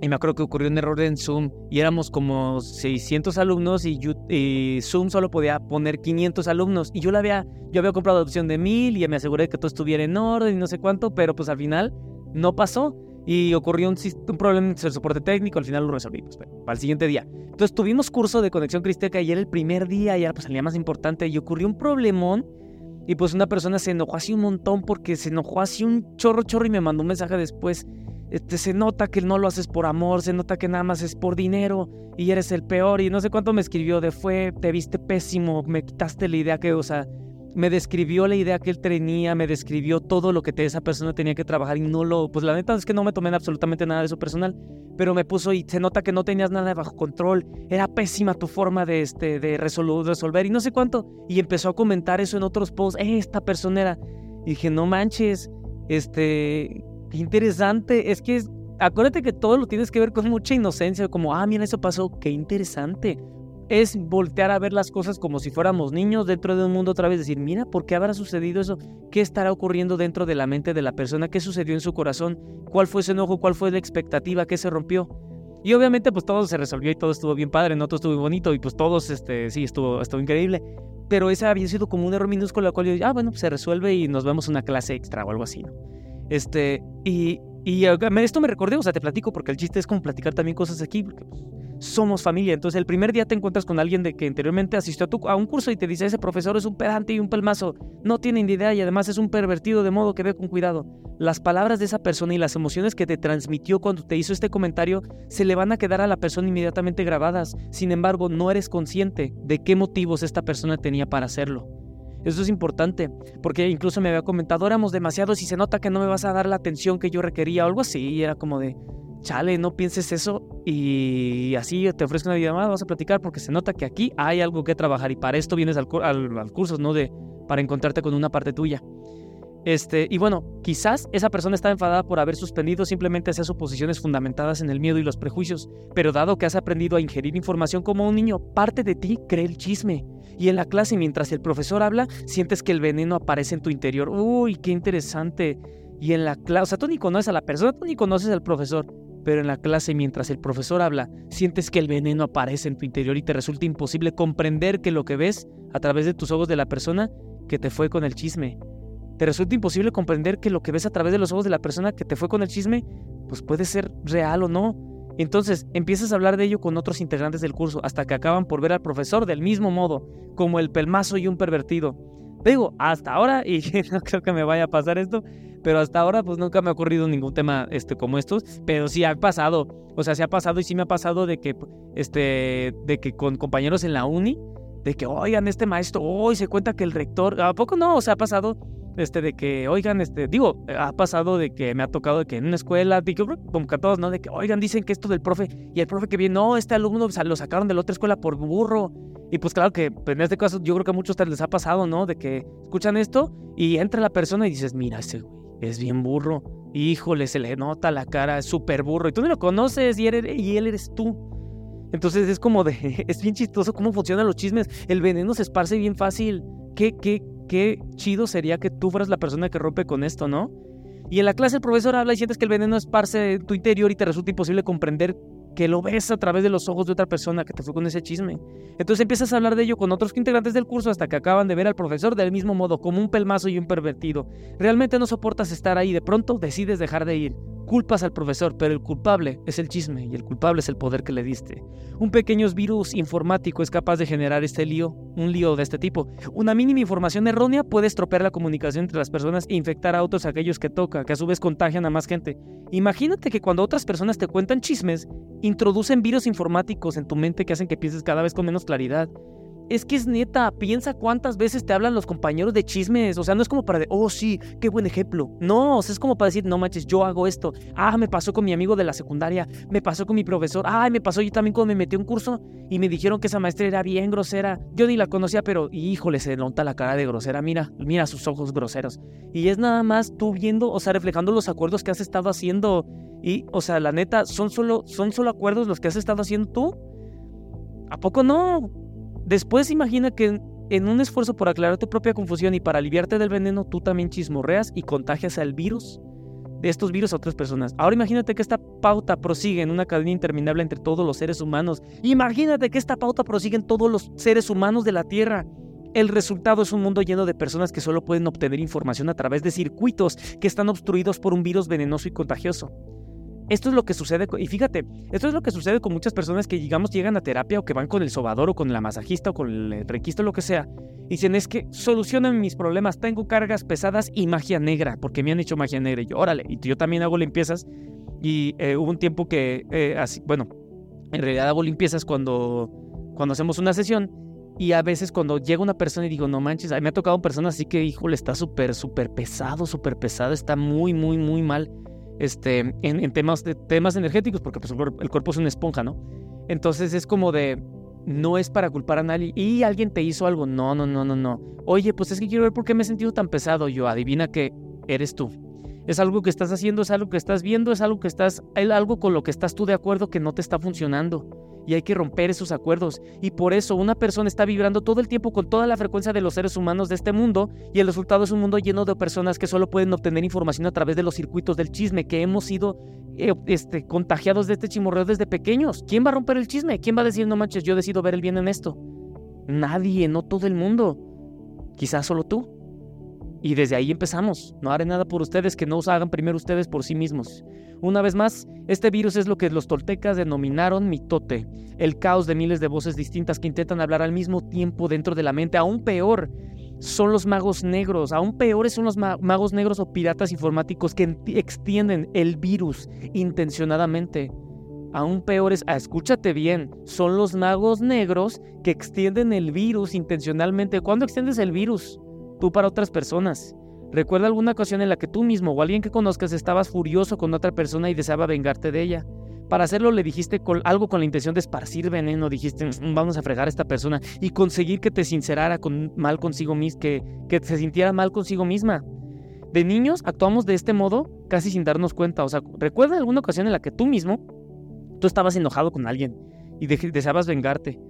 y me acuerdo que ocurrió un error en Zoom y éramos como 600 alumnos y, Zoom solo podía poner 500 alumnos. Y yo la había, yo había comprado la opción de 1000 y me aseguré que todo estuviera en orden y no sé cuánto, pero pues al final no pasó y ocurrió un, problema en el soporte técnico, al final lo resolvimos, pues, para el siguiente día. Entonces tuvimos curso de conexión crística y era el primer día y era pues el día más importante y ocurrió un problemón y pues una persona se enojó así un montón porque se enojó así un chorro, chorro y me mandó un mensaje después. Este, se nota que no lo haces por amor, se nota que nada más es por dinero y eres el peor y no sé cuánto me escribió de fue, te viste pésimo, me quitaste la idea que, o sea, me describió la idea que él tenía, me describió todo lo que esa persona tenía que trabajar y no lo, pues la neta es que no me tomé absolutamente nada de su personal, pero me puso y se nota que no tenías nada bajo control, era pésima tu forma de, este, de resolver y no sé cuánto, y empezó a comentar eso en otros posts, eh, esta persona era, y dije, no manches, este, qué interesante, es que acuérdate que todo lo tienes que ver con mucha inocencia, como, ah, mira, eso pasó, qué interesante es voltear a ver las cosas como si fuéramos niños dentro de un mundo otra vez, decir, mira, ¿por qué habrá sucedido eso? ¿Qué estará ocurriendo dentro de la mente de la persona? ¿Qué sucedió en su corazón? ¿Cuál fue ese enojo? ¿Cuál fue la expectativa? ¿Qué se rompió? Y obviamente pues todo se resolvió y todo estuvo bien padre, ¿no? Todo estuvo bonito y pues todos, este, sí, estuvo, estuvo increíble. Pero ese había sido como un error minúsculo, al cual yo, ah, bueno, pues se resuelve y nos vemos una clase extra o algo así, ¿no? Este, y, y esto me recordé, o sea, te platico porque el chiste es como platicar también cosas aquí, porque pues, somos familia. Entonces el primer día te encuentras con alguien de que anteriormente asistió a, tu, a un curso y te dice, ese profesor es un pedante y un pelmazo, no tiene ni idea y además es un pervertido de modo que ve con cuidado. Las palabras de esa persona y las emociones que te transmitió cuando te hizo este comentario se le van a quedar a la persona inmediatamente grabadas. Sin embargo, no eres consciente de qué motivos esta persona tenía para hacerlo. Eso es importante, porque incluso me había comentado, éramos demasiados y se nota que no me vas a dar la atención que yo requería o algo así, y era como de, chale, no pienses eso y así te ofrezco una llamada, vas a platicar porque se nota que aquí hay algo que trabajar y para esto vienes al, al, curso, no de para encontrarte con una parte tuya. Este, y bueno, quizás esa persona está enfadada por haber suspendido simplemente esas suposiciones fundamentadas en el miedo y los prejuicios, pero dado que has aprendido a ingerir información como un niño, parte de ti cree el chisme. Y en la clase, mientras el profesor habla, sientes que el veneno aparece en tu interior. Uy, qué interesante. Y en la clase, o sea, tú ni conoces a la persona, tú ni conoces al profesor, pero en la clase mientras el profesor habla, sientes que el veneno aparece en tu interior y te resulta imposible comprender que lo que ves a través de tus ojos de la persona que te fue con el chisme. Te resulta imposible comprender que lo que ves a través de los ojos de la persona que te fue con el chisme, pues puede ser real o no. Entonces empiezas a hablar de ello con otros integrantes del curso hasta que acaban por ver al profesor del mismo modo, como el pelmazo y un pervertido. Digo, hasta ahora, y no creo que me vaya a pasar esto, pero hasta ahora pues nunca me ha ocurrido ningún tema este, como estos, pero sí ha pasado, o sea, sí ha pasado y sí me ha pasado de que, este, de que con compañeros en la uni, de que, oigan, este maestro, hoy se cuenta que el rector, ¿a poco no? O sea, ha pasado este, de que, oigan, este, digo, ha pasado de que me ha tocado de que en una escuela, como que a todos, ¿no? De que, oigan, dicen que esto del profe, y el profe que viene, no, este alumno lo sacaron de la otra escuela por burro. Y pues claro que pues, en este caso yo creo que a muchos les ha pasado, ¿no? De que escuchan esto y entra la persona y dices, mira, ese güey es bien burro. Híjole, se le nota la cara, es súper burro. Y tú no lo conoces y, eres, y él eres tú. Entonces es como de, es bien chistoso cómo funcionan los chismes. El veneno se esparce bien fácil. ¿Qué, qué, qué chido sería que tú fueras la persona que rompe con esto, ¿no? Y en la clase el profesor habla y sientes que el veneno esparce en tu interior y te resulta imposible comprender que lo ves a través de los ojos de otra persona que te fue con ese chisme. Entonces empiezas a hablar de ello con otros integrantes del curso hasta que acaban de ver al profesor del mismo modo, como un pelmazo y un pervertido. Realmente no soportas estar ahí, de pronto decides dejar de ir. Culpas al profesor, pero el culpable es el chisme y el culpable es el poder que le diste. Un pequeño virus informático es capaz de generar este lío, un lío de este tipo. Una mínima información errónea puede estropear la comunicación entre las personas e infectar a otros aquellos que toca, que a su vez contagian a más gente. Imagínate que cuando otras personas te cuentan chismes, introducen virus informáticos en tu mente que hacen que pienses cada vez con menos claridad es que es neta, piensa cuántas veces te hablan los compañeros de chismes, o sea, no es como para de, oh sí, qué buen ejemplo, no, o sea, es como para decir, no manches, yo hago esto, ah, me pasó con mi amigo de la secundaria, me pasó con mi profesor, ah, me pasó yo también cuando me metí a un curso y me dijeron que esa maestra era bien grosera, yo ni la conocía, pero híjole, se nota la cara de grosera, mira, mira sus ojos groseros, y es nada más tú viendo, o sea, reflejando los acuerdos que has estado haciendo, y, o sea, la neta, son solo, son solo acuerdos los que has estado haciendo tú. ¿A poco no? Después imagina que en un esfuerzo por aclarar tu propia confusión y para aliviarte del veneno, tú también chismorreas y contagias al virus de estos virus a otras personas. Ahora imagínate que esta pauta prosigue en una cadena interminable entre todos los seres humanos. Imagínate que esta pauta prosigue en todos los seres humanos de la Tierra. El resultado es un mundo lleno de personas que solo pueden obtener información a través de circuitos que están obstruidos por un virus venenoso y contagioso. Esto es lo que sucede, y fíjate, esto es lo que sucede con muchas personas que, digamos, llegan a terapia o que van con el sobador o con la masajista o con el requista o lo que sea. Y dicen, es que solucionan mis problemas, tengo cargas pesadas y magia negra, porque me han hecho magia negra. Y yo, órale, y yo también hago limpiezas. Y eh, hubo un tiempo que, eh, así, bueno, en realidad hago limpiezas cuando, cuando hacemos una sesión. Y a veces cuando llega una persona y digo, no manches, me ha tocado personas así que, híjole, está súper, súper pesado, súper pesado, está muy, muy, muy mal este, en, temas, de, temas energéticos, porque pues, el, cuerpo, es una esponja, ¿no? Entonces es como de, no es para culpar a nadie. Y alguien te hizo algo. No, no, no, no, no. Oye, pues es que quiero ver por qué me he sentido tan pesado. Yo, adivina que eres tú. Es algo que estás haciendo, es algo que estás viendo, es algo que estás, algo con lo que estás tú de acuerdo que no te está funcionando y hay que romper esos acuerdos. Y por eso una persona está vibrando todo el tiempo con toda la frecuencia de los seres humanos de este mundo y el resultado es un mundo lleno de personas que solo pueden obtener información a través de los circuitos del chisme, que hemos sido eh, este, contagiados de este chimorreo desde pequeños. ¿Quién va a romper el chisme? ¿Quién va a decir, no manches, yo decido ver el bien en esto? Nadie, no todo el mundo. Quizás solo tú. Y desde ahí empezamos. No haré nada por ustedes que no os hagan primero ustedes por sí mismos. Una vez más, este virus es lo que los toltecas denominaron mitote, el caos de miles de voces distintas que intentan hablar al mismo tiempo dentro de la mente. Aún peor, son los magos negros. Aún peores son los magos negros o piratas informáticos que extienden el virus intencionadamente. Aún peores, ah, escúchate bien, son los magos negros que extienden el virus intencionalmente. ¿Cuándo extiendes el virus? Tú para otras personas. Recuerda alguna ocasión en la que tú mismo o alguien que conozcas estabas furioso con otra persona y deseaba vengarte de ella. Para hacerlo le dijiste algo con la intención de esparcir veneno, dijiste mm, vamos a fregar a esta persona y conseguir que te sincerara con, mal consigo misma, que, que se sintiera mal consigo misma. De niños actuamos de este modo casi sin darnos cuenta. O sea, recuerda alguna ocasión en la que tú mismo, tú estabas enojado con alguien y deseabas vengarte.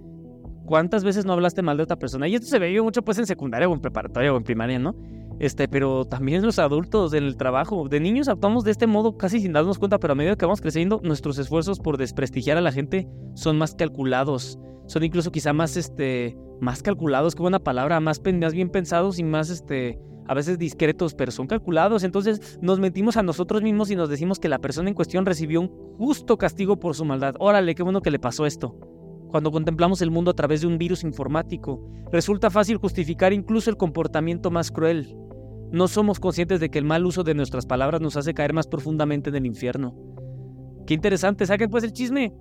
¿Cuántas veces no hablaste mal de otra persona? Y esto se veía mucho pues en secundaria o en preparatoria o en primaria, ¿no? Este, pero también los adultos en el trabajo. De niños actuamos de este modo casi sin darnos cuenta, pero a medida que vamos creciendo, nuestros esfuerzos por desprestigiar a la gente son más calculados. Son incluso quizá más, este, más calculados, qué buena palabra, más, más bien pensados y más, este, a veces discretos, pero son calculados. Entonces nos mentimos a nosotros mismos y nos decimos que la persona en cuestión recibió un justo castigo por su maldad. Órale, qué bueno que le pasó esto. Cuando contemplamos el mundo a través de un virus informático, resulta fácil justificar incluso el comportamiento más cruel. No somos conscientes de que el mal uso de nuestras palabras nos hace caer más profundamente en el infierno. Qué interesante, saquen pues el chisme.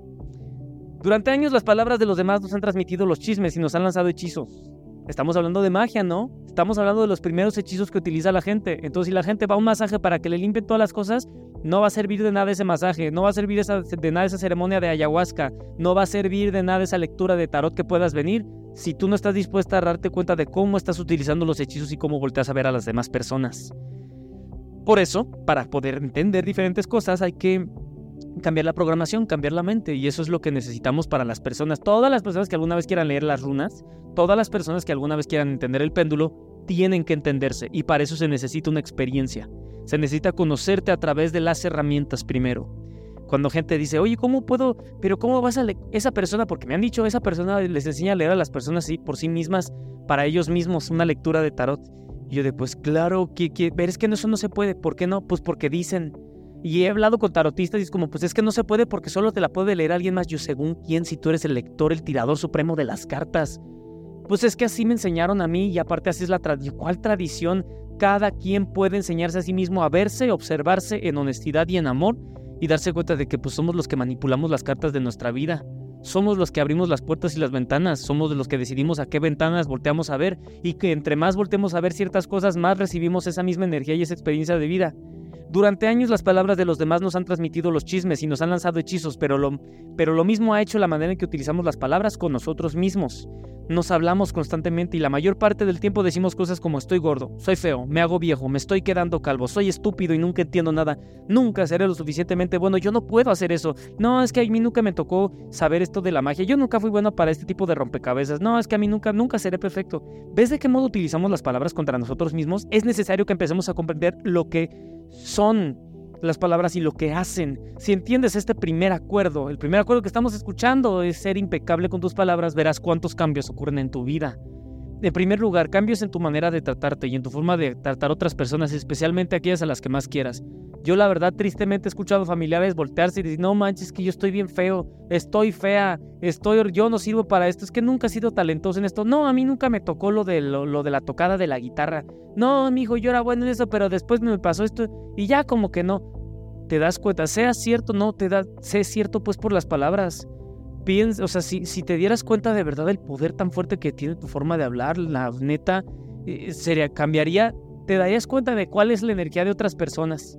Durante años las palabras de los demás nos han transmitido los chismes y nos han lanzado hechizos. Estamos hablando de magia, ¿no? Estamos hablando de los primeros hechizos que utiliza la gente. Entonces, si la gente va a un masaje para que le limpien todas las cosas, no va a servir de nada ese masaje, no va a servir de nada esa ceremonia de ayahuasca, no va a servir de nada esa lectura de tarot que puedas venir si tú no estás dispuesta a darte cuenta de cómo estás utilizando los hechizos y cómo volteas a ver a las demás personas. Por eso, para poder entender diferentes cosas, hay que cambiar la programación, cambiar la mente. Y eso es lo que necesitamos para las personas. Todas las personas que alguna vez quieran leer las runas, todas las personas que alguna vez quieran entender el péndulo, tienen que entenderse. Y para eso se necesita una experiencia. Se necesita conocerte a través de las herramientas primero. Cuando gente dice, oye, ¿cómo puedo? Pero ¿cómo vas a leer? Esa persona, porque me han dicho, esa persona les enseña a leer a las personas así, por sí mismas, para ellos mismos, una lectura de tarot. Y yo de, pues claro, que, que, pero es que eso no se puede. ¿Por qué no? Pues porque dicen, y he hablado con tarotistas y es como, pues es que no se puede porque solo te la puede leer alguien más. Yo, según quién, si tú eres el lector, el tirador supremo de las cartas. Pues es que así me enseñaron a mí y aparte así es la tradición. ¿Cuál tradición? Cada quien puede enseñarse a sí mismo a verse, observarse en honestidad y en amor y darse cuenta de que pues somos los que manipulamos las cartas de nuestra vida. Somos los que abrimos las puertas y las ventanas, somos los que decidimos a qué ventanas volteamos a ver y que entre más volteemos a ver ciertas cosas, más recibimos esa misma energía y esa experiencia de vida. Durante años las palabras de los demás nos han transmitido los chismes y nos han lanzado hechizos, pero lo, mismo ha hecho la manera en que utilizamos las palabras con nosotros mismos. Nos hablamos constantemente y la mayor parte del tiempo decimos cosas como estoy gordo, soy feo, me hago viejo, me estoy quedando calvo, soy estúpido y nunca entiendo nada, nunca seré lo suficientemente bueno, yo no puedo hacer eso. No, es que a mí nunca me tocó saber esto de la magia, yo nunca fui bueno para este tipo de rompecabezas. No, es que a mí nunca, nunca seré perfecto. ¿Ves de qué modo utilizamos las palabras contra nosotros mismos? Es necesario que empecemos a comprender lo que son las palabras y lo que hacen. Si entiendes este primer acuerdo, el primer acuerdo que estamos escuchando es ser impecable con tus palabras, verás cuántos cambios ocurren en tu vida. En primer lugar, cambios en tu manera de tratarte y en tu forma de tratar a otras personas, especialmente aquellas a las que más quieras. Yo la verdad tristemente he escuchado familiares voltearse y decir, no manches, que yo estoy bien feo, estoy fea, estoy, yo no sirvo para esto, es que nunca he sido talentoso en esto. No, a mí nunca me tocó lo de, lo, de la tocada de la guitarra. No, mi hijo, yo era bueno en eso, pero después me pasó esto y ya como que no. Te das cuenta, sea cierto, no, te da, sé cierto pues por las palabras o sea, si, si te dieras cuenta de verdad del poder tan fuerte que tiene tu forma de hablar, la neta, eh, sería, cambiaría, te darías cuenta de cuál es la energía de otras personas.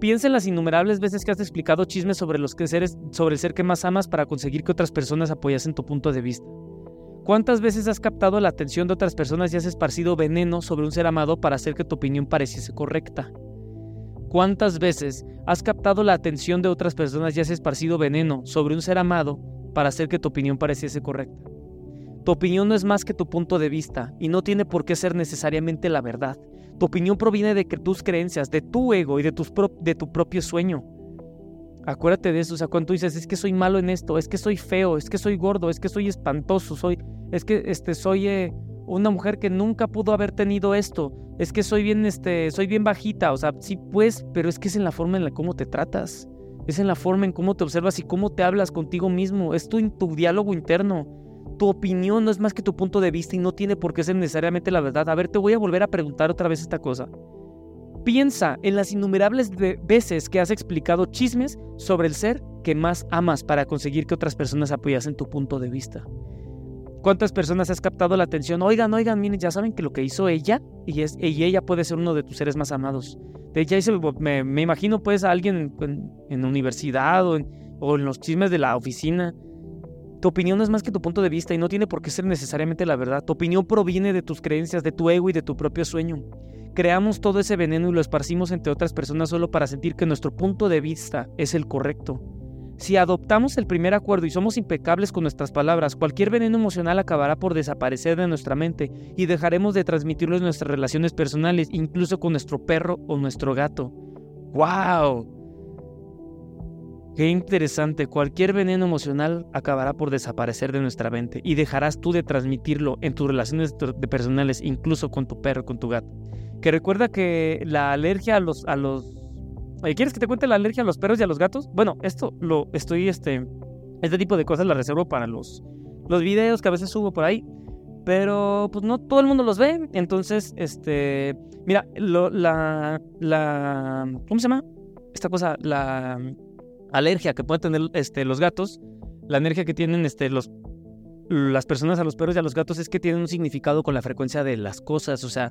Piensa en las innumerables veces que has explicado chismes sobre, los seres, sobre el ser que más amas para conseguir que otras personas apoyasen tu punto de vista. ¿Cuántas veces has captado la atención de otras personas y has esparcido veneno sobre un ser amado para hacer que tu opinión pareciese correcta? ¿Cuántas veces has captado la atención de otras personas y has esparcido veneno sobre un ser amado para hacer que tu opinión pareciese correcta. Tu opinión no es más que tu punto de vista y no tiene por qué ser necesariamente la verdad. Tu opinión proviene de tus creencias, de tu ego y de, tus de tu propio sueño. Acuérdate de eso, o sea, cuando tú dices, es que soy malo en esto, es que soy feo, es que soy gordo, es que soy espantoso, soy, es que este, soy eh, una mujer que nunca pudo haber tenido esto, es que soy bien, este, soy bien bajita, o sea, sí pues, pero es que es en la forma en la cómo te tratas es en la forma en cómo te observas y cómo te hablas contigo mismo, es tu, tu diálogo interno. Tu opinión no es más que tu punto de vista y no tiene por qué ser necesariamente la verdad. A ver, te voy a volver a preguntar otra vez esta cosa. Piensa en las innumerables veces que has explicado chismes sobre el ser que más amas para conseguir que otras personas apoyasen tu punto de vista. ¿Cuántas personas has captado la atención? Oigan, oigan, miren, ya saben que lo que hizo ella y, es, y ella puede ser uno de tus seres más amados. De hecho, me, me imagino pues a alguien en, en universidad o en, los chismes de la oficina. Tu opinión es más que tu punto de vista y no tiene por qué ser necesariamente la verdad. Tu opinión proviene de tus creencias, de tu ego y de tu propio sueño. Creamos todo ese veneno y lo esparcimos entre otras personas solo para sentir que nuestro punto de vista es el correcto. Si adoptamos el primer acuerdo y somos impecables con nuestras palabras, cualquier veneno emocional acabará por desaparecer de nuestra mente y dejaremos de transmitirlo en nuestras relaciones personales, incluso con nuestro perro o nuestro gato. ¡Wow! Qué interesante, cualquier veneno emocional acabará por desaparecer de nuestra mente y dejarás tú de transmitirlo en tus relaciones personales, incluso con tu perro, con tu gato. Que recuerda que la alergia a los, a los ¿quieres que te cuente la alergia a los perros y a los gatos? Bueno, esto lo estoy, este, este tipo de cosas las reservo para los, los videos que a veces subo por ahí. pero pues no todo el mundo los ve. Entonces, este, mira, la, la, ¿cómo se llama? Esta cosa, la alergia que pueden tener este, los gatos, la alergia que tienen este, los, las personas a los perros y a los gatos es que tienen un significado con la frecuencia de las cosas. O sea,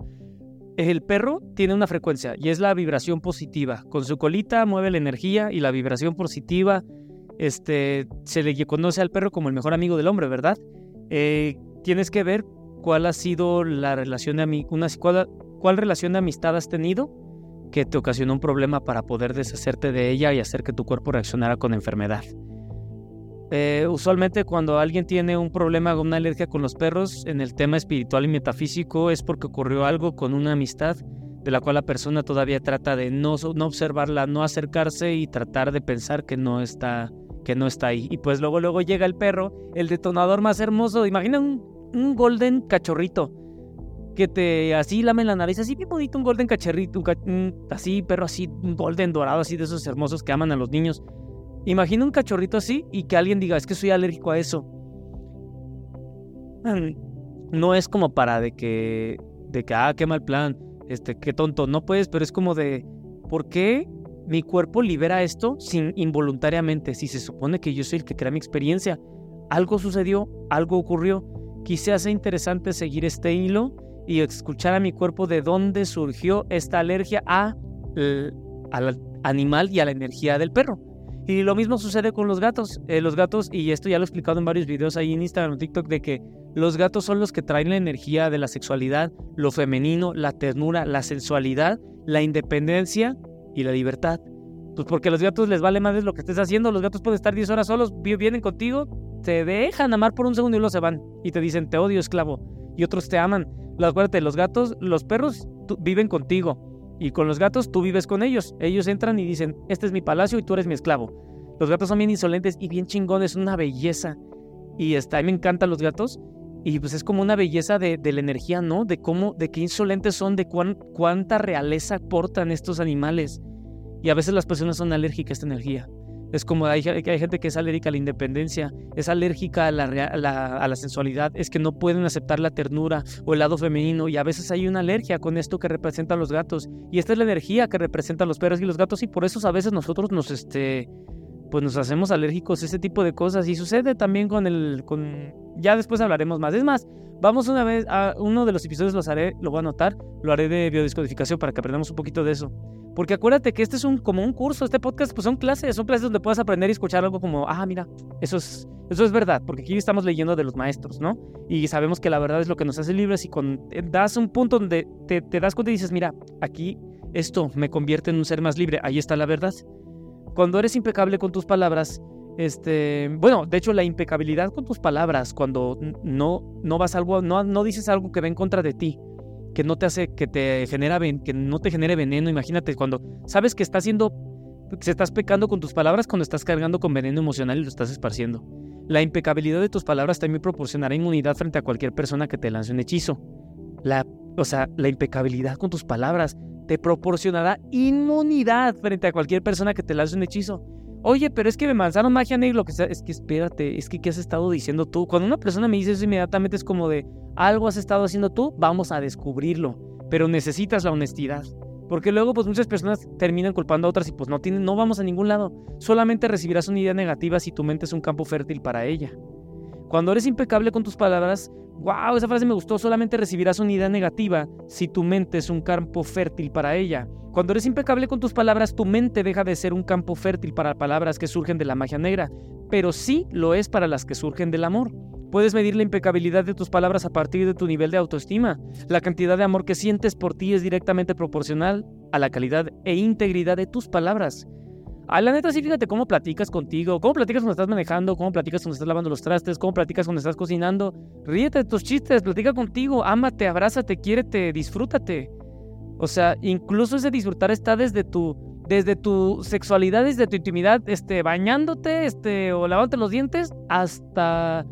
el perro tiene una frecuencia y es la vibración positiva. Con su colita mueve la energía y la vibración positiva este, se le conoce al perro como el mejor amigo del hombre, ¿verdad? Eh, tienes que ver cuál ha sido la relación de una, cuál, cuál relación de amistad has tenido que te ocasionó un problema para poder deshacerte de ella y hacer que tu cuerpo reaccionara con enfermedad. Eh, usualmente cuando alguien tiene un problema o una alergia con los perros en el tema espiritual y metafísico es porque ocurrió algo con una amistad de la cual la persona todavía trata de no, no observarla, no acercarse y tratar de pensar que no está que no está ahí. Y pues luego luego llega el perro, el detonador más hermoso. Imagina un, un golden cachorrito que te así lame la nariz, así bien bonito, un golden cachorrito, así perro así, un golden dorado, así de esos hermosos que aman a los niños. Imagina un cachorrito así y que alguien diga, es que soy alérgico a eso. Mm, no es como para de que, de que, ah, qué mal plan, este, qué tonto, no puedes, pero es como de, ¿por qué mi cuerpo libera esto sin involuntariamente? Si se supone que yo soy el que crea mi experiencia, algo sucedió, algo ocurrió. Quise hacer interesante seguir este hilo y escuchar a mi cuerpo de dónde surgió esta alergia a, al animal y a la energía del perro. Y lo mismo sucede con los gatos. Eh, los gatos, y esto ya lo he explicado en varios videos ahí en Instagram o TikTok, de que los gatos son los que traen la energía de la sexualidad, lo femenino, la ternura, la sensualidad, la independencia y la libertad. Pues porque a los gatos les vale más lo que estés haciendo. Los gatos pueden estar 10 horas solos, vienen contigo, te dejan amar por un segundo y luego se van. Y te dicen, te odio, esclavo. Y otros te aman. Acuérdate, los gatos, los perros viven contigo. Y con los gatos tú vives con ellos. Ellos entran y dicen, este es mi palacio y tú eres mi esclavo. Los gatos son bien insolentes y bien chingones, una belleza. Y está, me encantan los gatos. Y pues es como una belleza de, la energía, ¿no? De cómo, de qué insolentes son, de cuán, cuánta realeza portan estos animales. Y a veces las personas son alérgicas a esta energía. Es como hay, hay gente que es alérgica a la independencia, es alérgica a la, a, la, sensualidad, es que no pueden aceptar la ternura o el lado femenino y a veces hay una alergia con esto que representan los gatos y esta es la energía que representan los perros y los gatos y por eso a veces nosotros nos este pues nos hacemos alérgicos a ese tipo de cosas y sucede también con el con ya después hablaremos más. Es más, vamos una vez a uno de los episodios los haré, lo voy a anotar, lo haré de biodescodificación para que aprendamos un poquito de eso. Porque acuérdate que este es un, como un curso, este podcast pues son clases, son clases donde puedes aprender y escuchar algo como, ah, mira, eso es, eso es verdad, porque aquí estamos leyendo de los maestros, ¿no? Y sabemos que la verdad es lo que nos hace libres y con, eh, das un punto donde te, te das cuenta y dices, mira, aquí esto me convierte en un ser más libre, ahí está la verdad. Cuando eres impecable con tus palabras, este, bueno, de hecho la impecabilidad con tus palabras, cuando no, no vas algo, no, no dices algo que va en contra de ti, que no te hace, que te genera, que no te genere veneno. Imagínate cuando sabes que estás haciendo, que estás pecando con tus palabras cuando estás cargando con veneno emocional y lo estás esparciendo. La impecabilidad de tus palabras también proporcionará inmunidad frente a cualquier persona que te lance un hechizo. O sea, la impecabilidad con tus palabras te proporcionará inmunidad frente a cualquier persona que te lance un hechizo. Oye, pero es que me lanzaron magia negra, lo que sea, es que espérate, es que ¿qué has estado diciendo tú? Cuando una persona me dice eso inmediatamente es como de, algo has estado haciendo tú, vamos a descubrirlo, pero necesitas la honestidad. Porque luego pues muchas personas terminan culpando a otras y pues no tienen, no vamos a ningún lado. Solamente recibirás una idea negativa si tu mente es un campo fértil para ella. Cuando eres impecable con tus palabras, wow, esa frase me gustó, solamente recibirás una idea negativa si tu mente es un campo fértil para ella. Cuando eres impecable con tus palabras, tu mente deja de ser un campo fértil para palabras que surgen de la magia negra, pero sí lo es para las que surgen del amor. Puedes medir la impecabilidad de tus palabras a partir de tu nivel de autoestima. La cantidad de amor que sientes por ti es directamente proporcional a la calidad e integridad de tus palabras. A la neta, sí, fíjate cómo platicas contigo, cómo platicas cuando estás manejando, cómo platicas cuando estás lavando los trastes, cómo platicas cuando estás cocinando. Ríete de tus chistes, platica contigo, ámate, abrázate, quiérete, disfrútate. O sea, incluso ese disfrutar está desde tu, desde tu sexualidad, desde tu intimidad, este, bañándote, este, o lavándote los dientes, hasta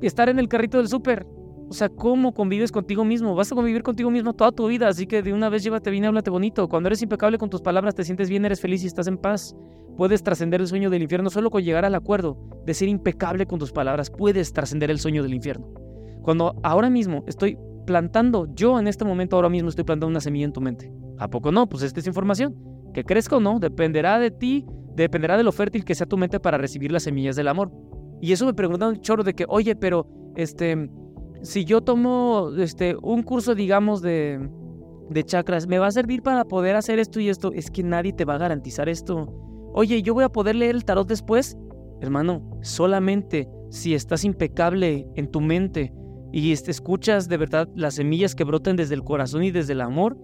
estar en el carrito del súper. O sea, ¿cómo convives contigo mismo? Vas a convivir contigo mismo toda tu vida, así que de una vez llévate bien, háblate bonito. Cuando eres impecable con tus palabras, te sientes bien, eres feliz y estás en paz. Puedes trascender el sueño del infierno solo con llegar al acuerdo de ser impecable con tus palabras. Puedes trascender el sueño del infierno. Cuando ahora mismo estoy plantando, yo en este momento ahora mismo estoy plantando una semilla en tu mente. ¿A poco no? Pues esta es información. Que crezca o no, dependerá de ti, dependerá de lo fértil que sea tu mente para recibir las semillas del amor. Y eso me pregunta un chorro de que, oye, pero este, si yo tomo este, un curso, digamos, de, de chakras, ¿me va a servir para poder hacer esto y esto? Es que nadie te va a garantizar esto. Oye, ¿yo voy a poder leer el tarot después? Hermano, solamente si estás impecable en tu mente y escuchas de verdad las semillas que broten desde el corazón y desde el amor,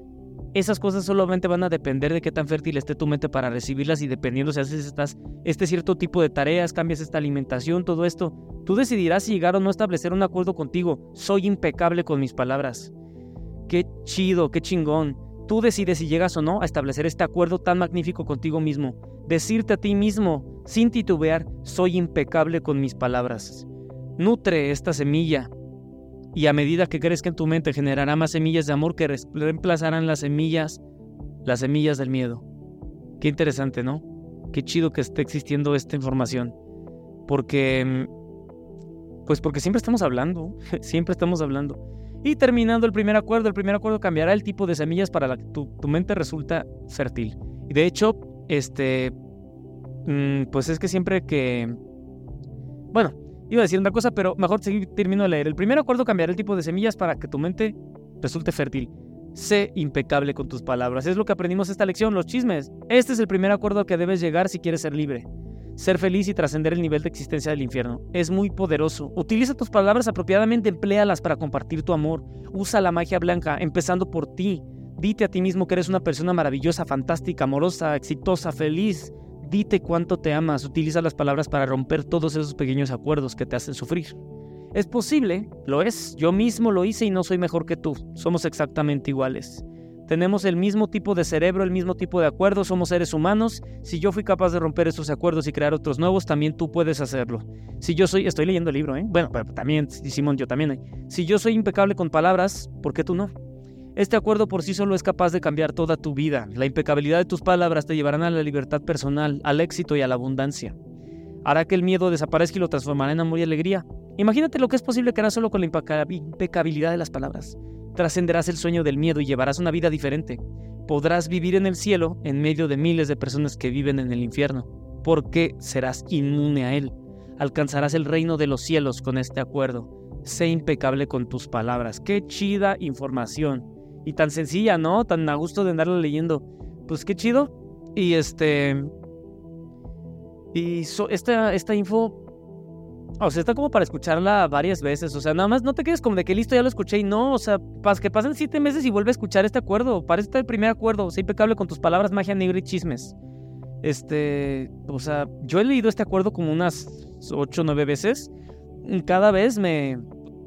esas cosas solamente van a depender de qué tan fértil esté tu mente para recibirlas y dependiendo si haces estas, este cierto tipo de tareas, cambias esta alimentación, todo esto, tú decidirás si llegar o no a establecer un acuerdo contigo. Soy impecable con mis palabras. Qué chido, qué chingón. Tú decides si llegas o no a establecer este acuerdo tan magnífico contigo mismo. Decirte a ti mismo, sin titubear, soy impecable con mis palabras. Nutre esta semilla, y a medida que crezca en tu mente generará más semillas de amor que reemplazarán las semillas, las semillas del miedo. Qué interesante, ¿no? Qué chido que esté existiendo esta información. Porque, pues porque siempre estamos hablando, siempre estamos hablando. Y terminando el primer acuerdo, el primer acuerdo cambiará el tipo de semillas para la que tu, tu mente resulta fértil. Y de hecho, este, mm, pues es que siempre que, bueno, Iba a decir una cosa, pero mejor termino de leer. El primer acuerdo cambiará el tipo de semillas para que tu mente resulte fértil. Sé impecable con tus palabras. Es lo que aprendimos esta lección, los chismes. Este es el primer acuerdo al que debes llegar si quieres ser libre. Ser feliz y trascender el nivel de existencia del infierno. Es muy poderoso. Utiliza tus palabras apropiadamente, empléalas para compartir tu amor. Usa la magia blanca, empezando por ti. Dite a ti mismo que eres una persona maravillosa, fantástica, amorosa, exitosa, feliz. Dite cuánto te amas, utiliza las palabras para romper todos esos pequeños acuerdos que te hacen sufrir. Es posible, lo es, yo mismo lo hice y no soy mejor que tú, somos exactamente iguales. Tenemos el mismo tipo de cerebro, el mismo tipo de acuerdos, somos seres humanos. Si yo fui capaz de romper esos acuerdos y crear otros nuevos, también tú puedes hacerlo. Si yo soy, estoy leyendo el libro, ¿eh? Bueno, pero también, Simón, yo también. Si yo soy impecable con palabras, ¿por qué tú no? Este acuerdo por sí solo es capaz de cambiar toda tu vida. La impecabilidad de tus palabras te llevarán a la libertad personal, al éxito y a la abundancia. Hará que el miedo desaparezca y lo transformará en amor y alegría. Imagínate lo que es posible que harás solo con la impecabilidad de las palabras. Trascenderás el sueño del miedo y llevarás una vida diferente. Podrás vivir en el cielo en medio de miles de personas que viven en el infierno, porque serás inmune a él. Alcanzarás el reino de los cielos con este acuerdo. Sé impecable con tus palabras. Qué chida información y tan sencilla, ¿no? Tan a gusto de andarla leyendo. Pues qué chido. Y este. Y esta, esta info. O sea, está como para escucharla varias veces. O sea, nada más no te quedes como de que listo, ya lo escuché y no. O sea, pas, que pasen siete meses y vuelve a escuchar este acuerdo. Parece el primer acuerdo. O sea, impecable con tus palabras, magia negra y chismes. Este. O sea, yo he leído este acuerdo como unas ocho o nueve veces. Cada vez me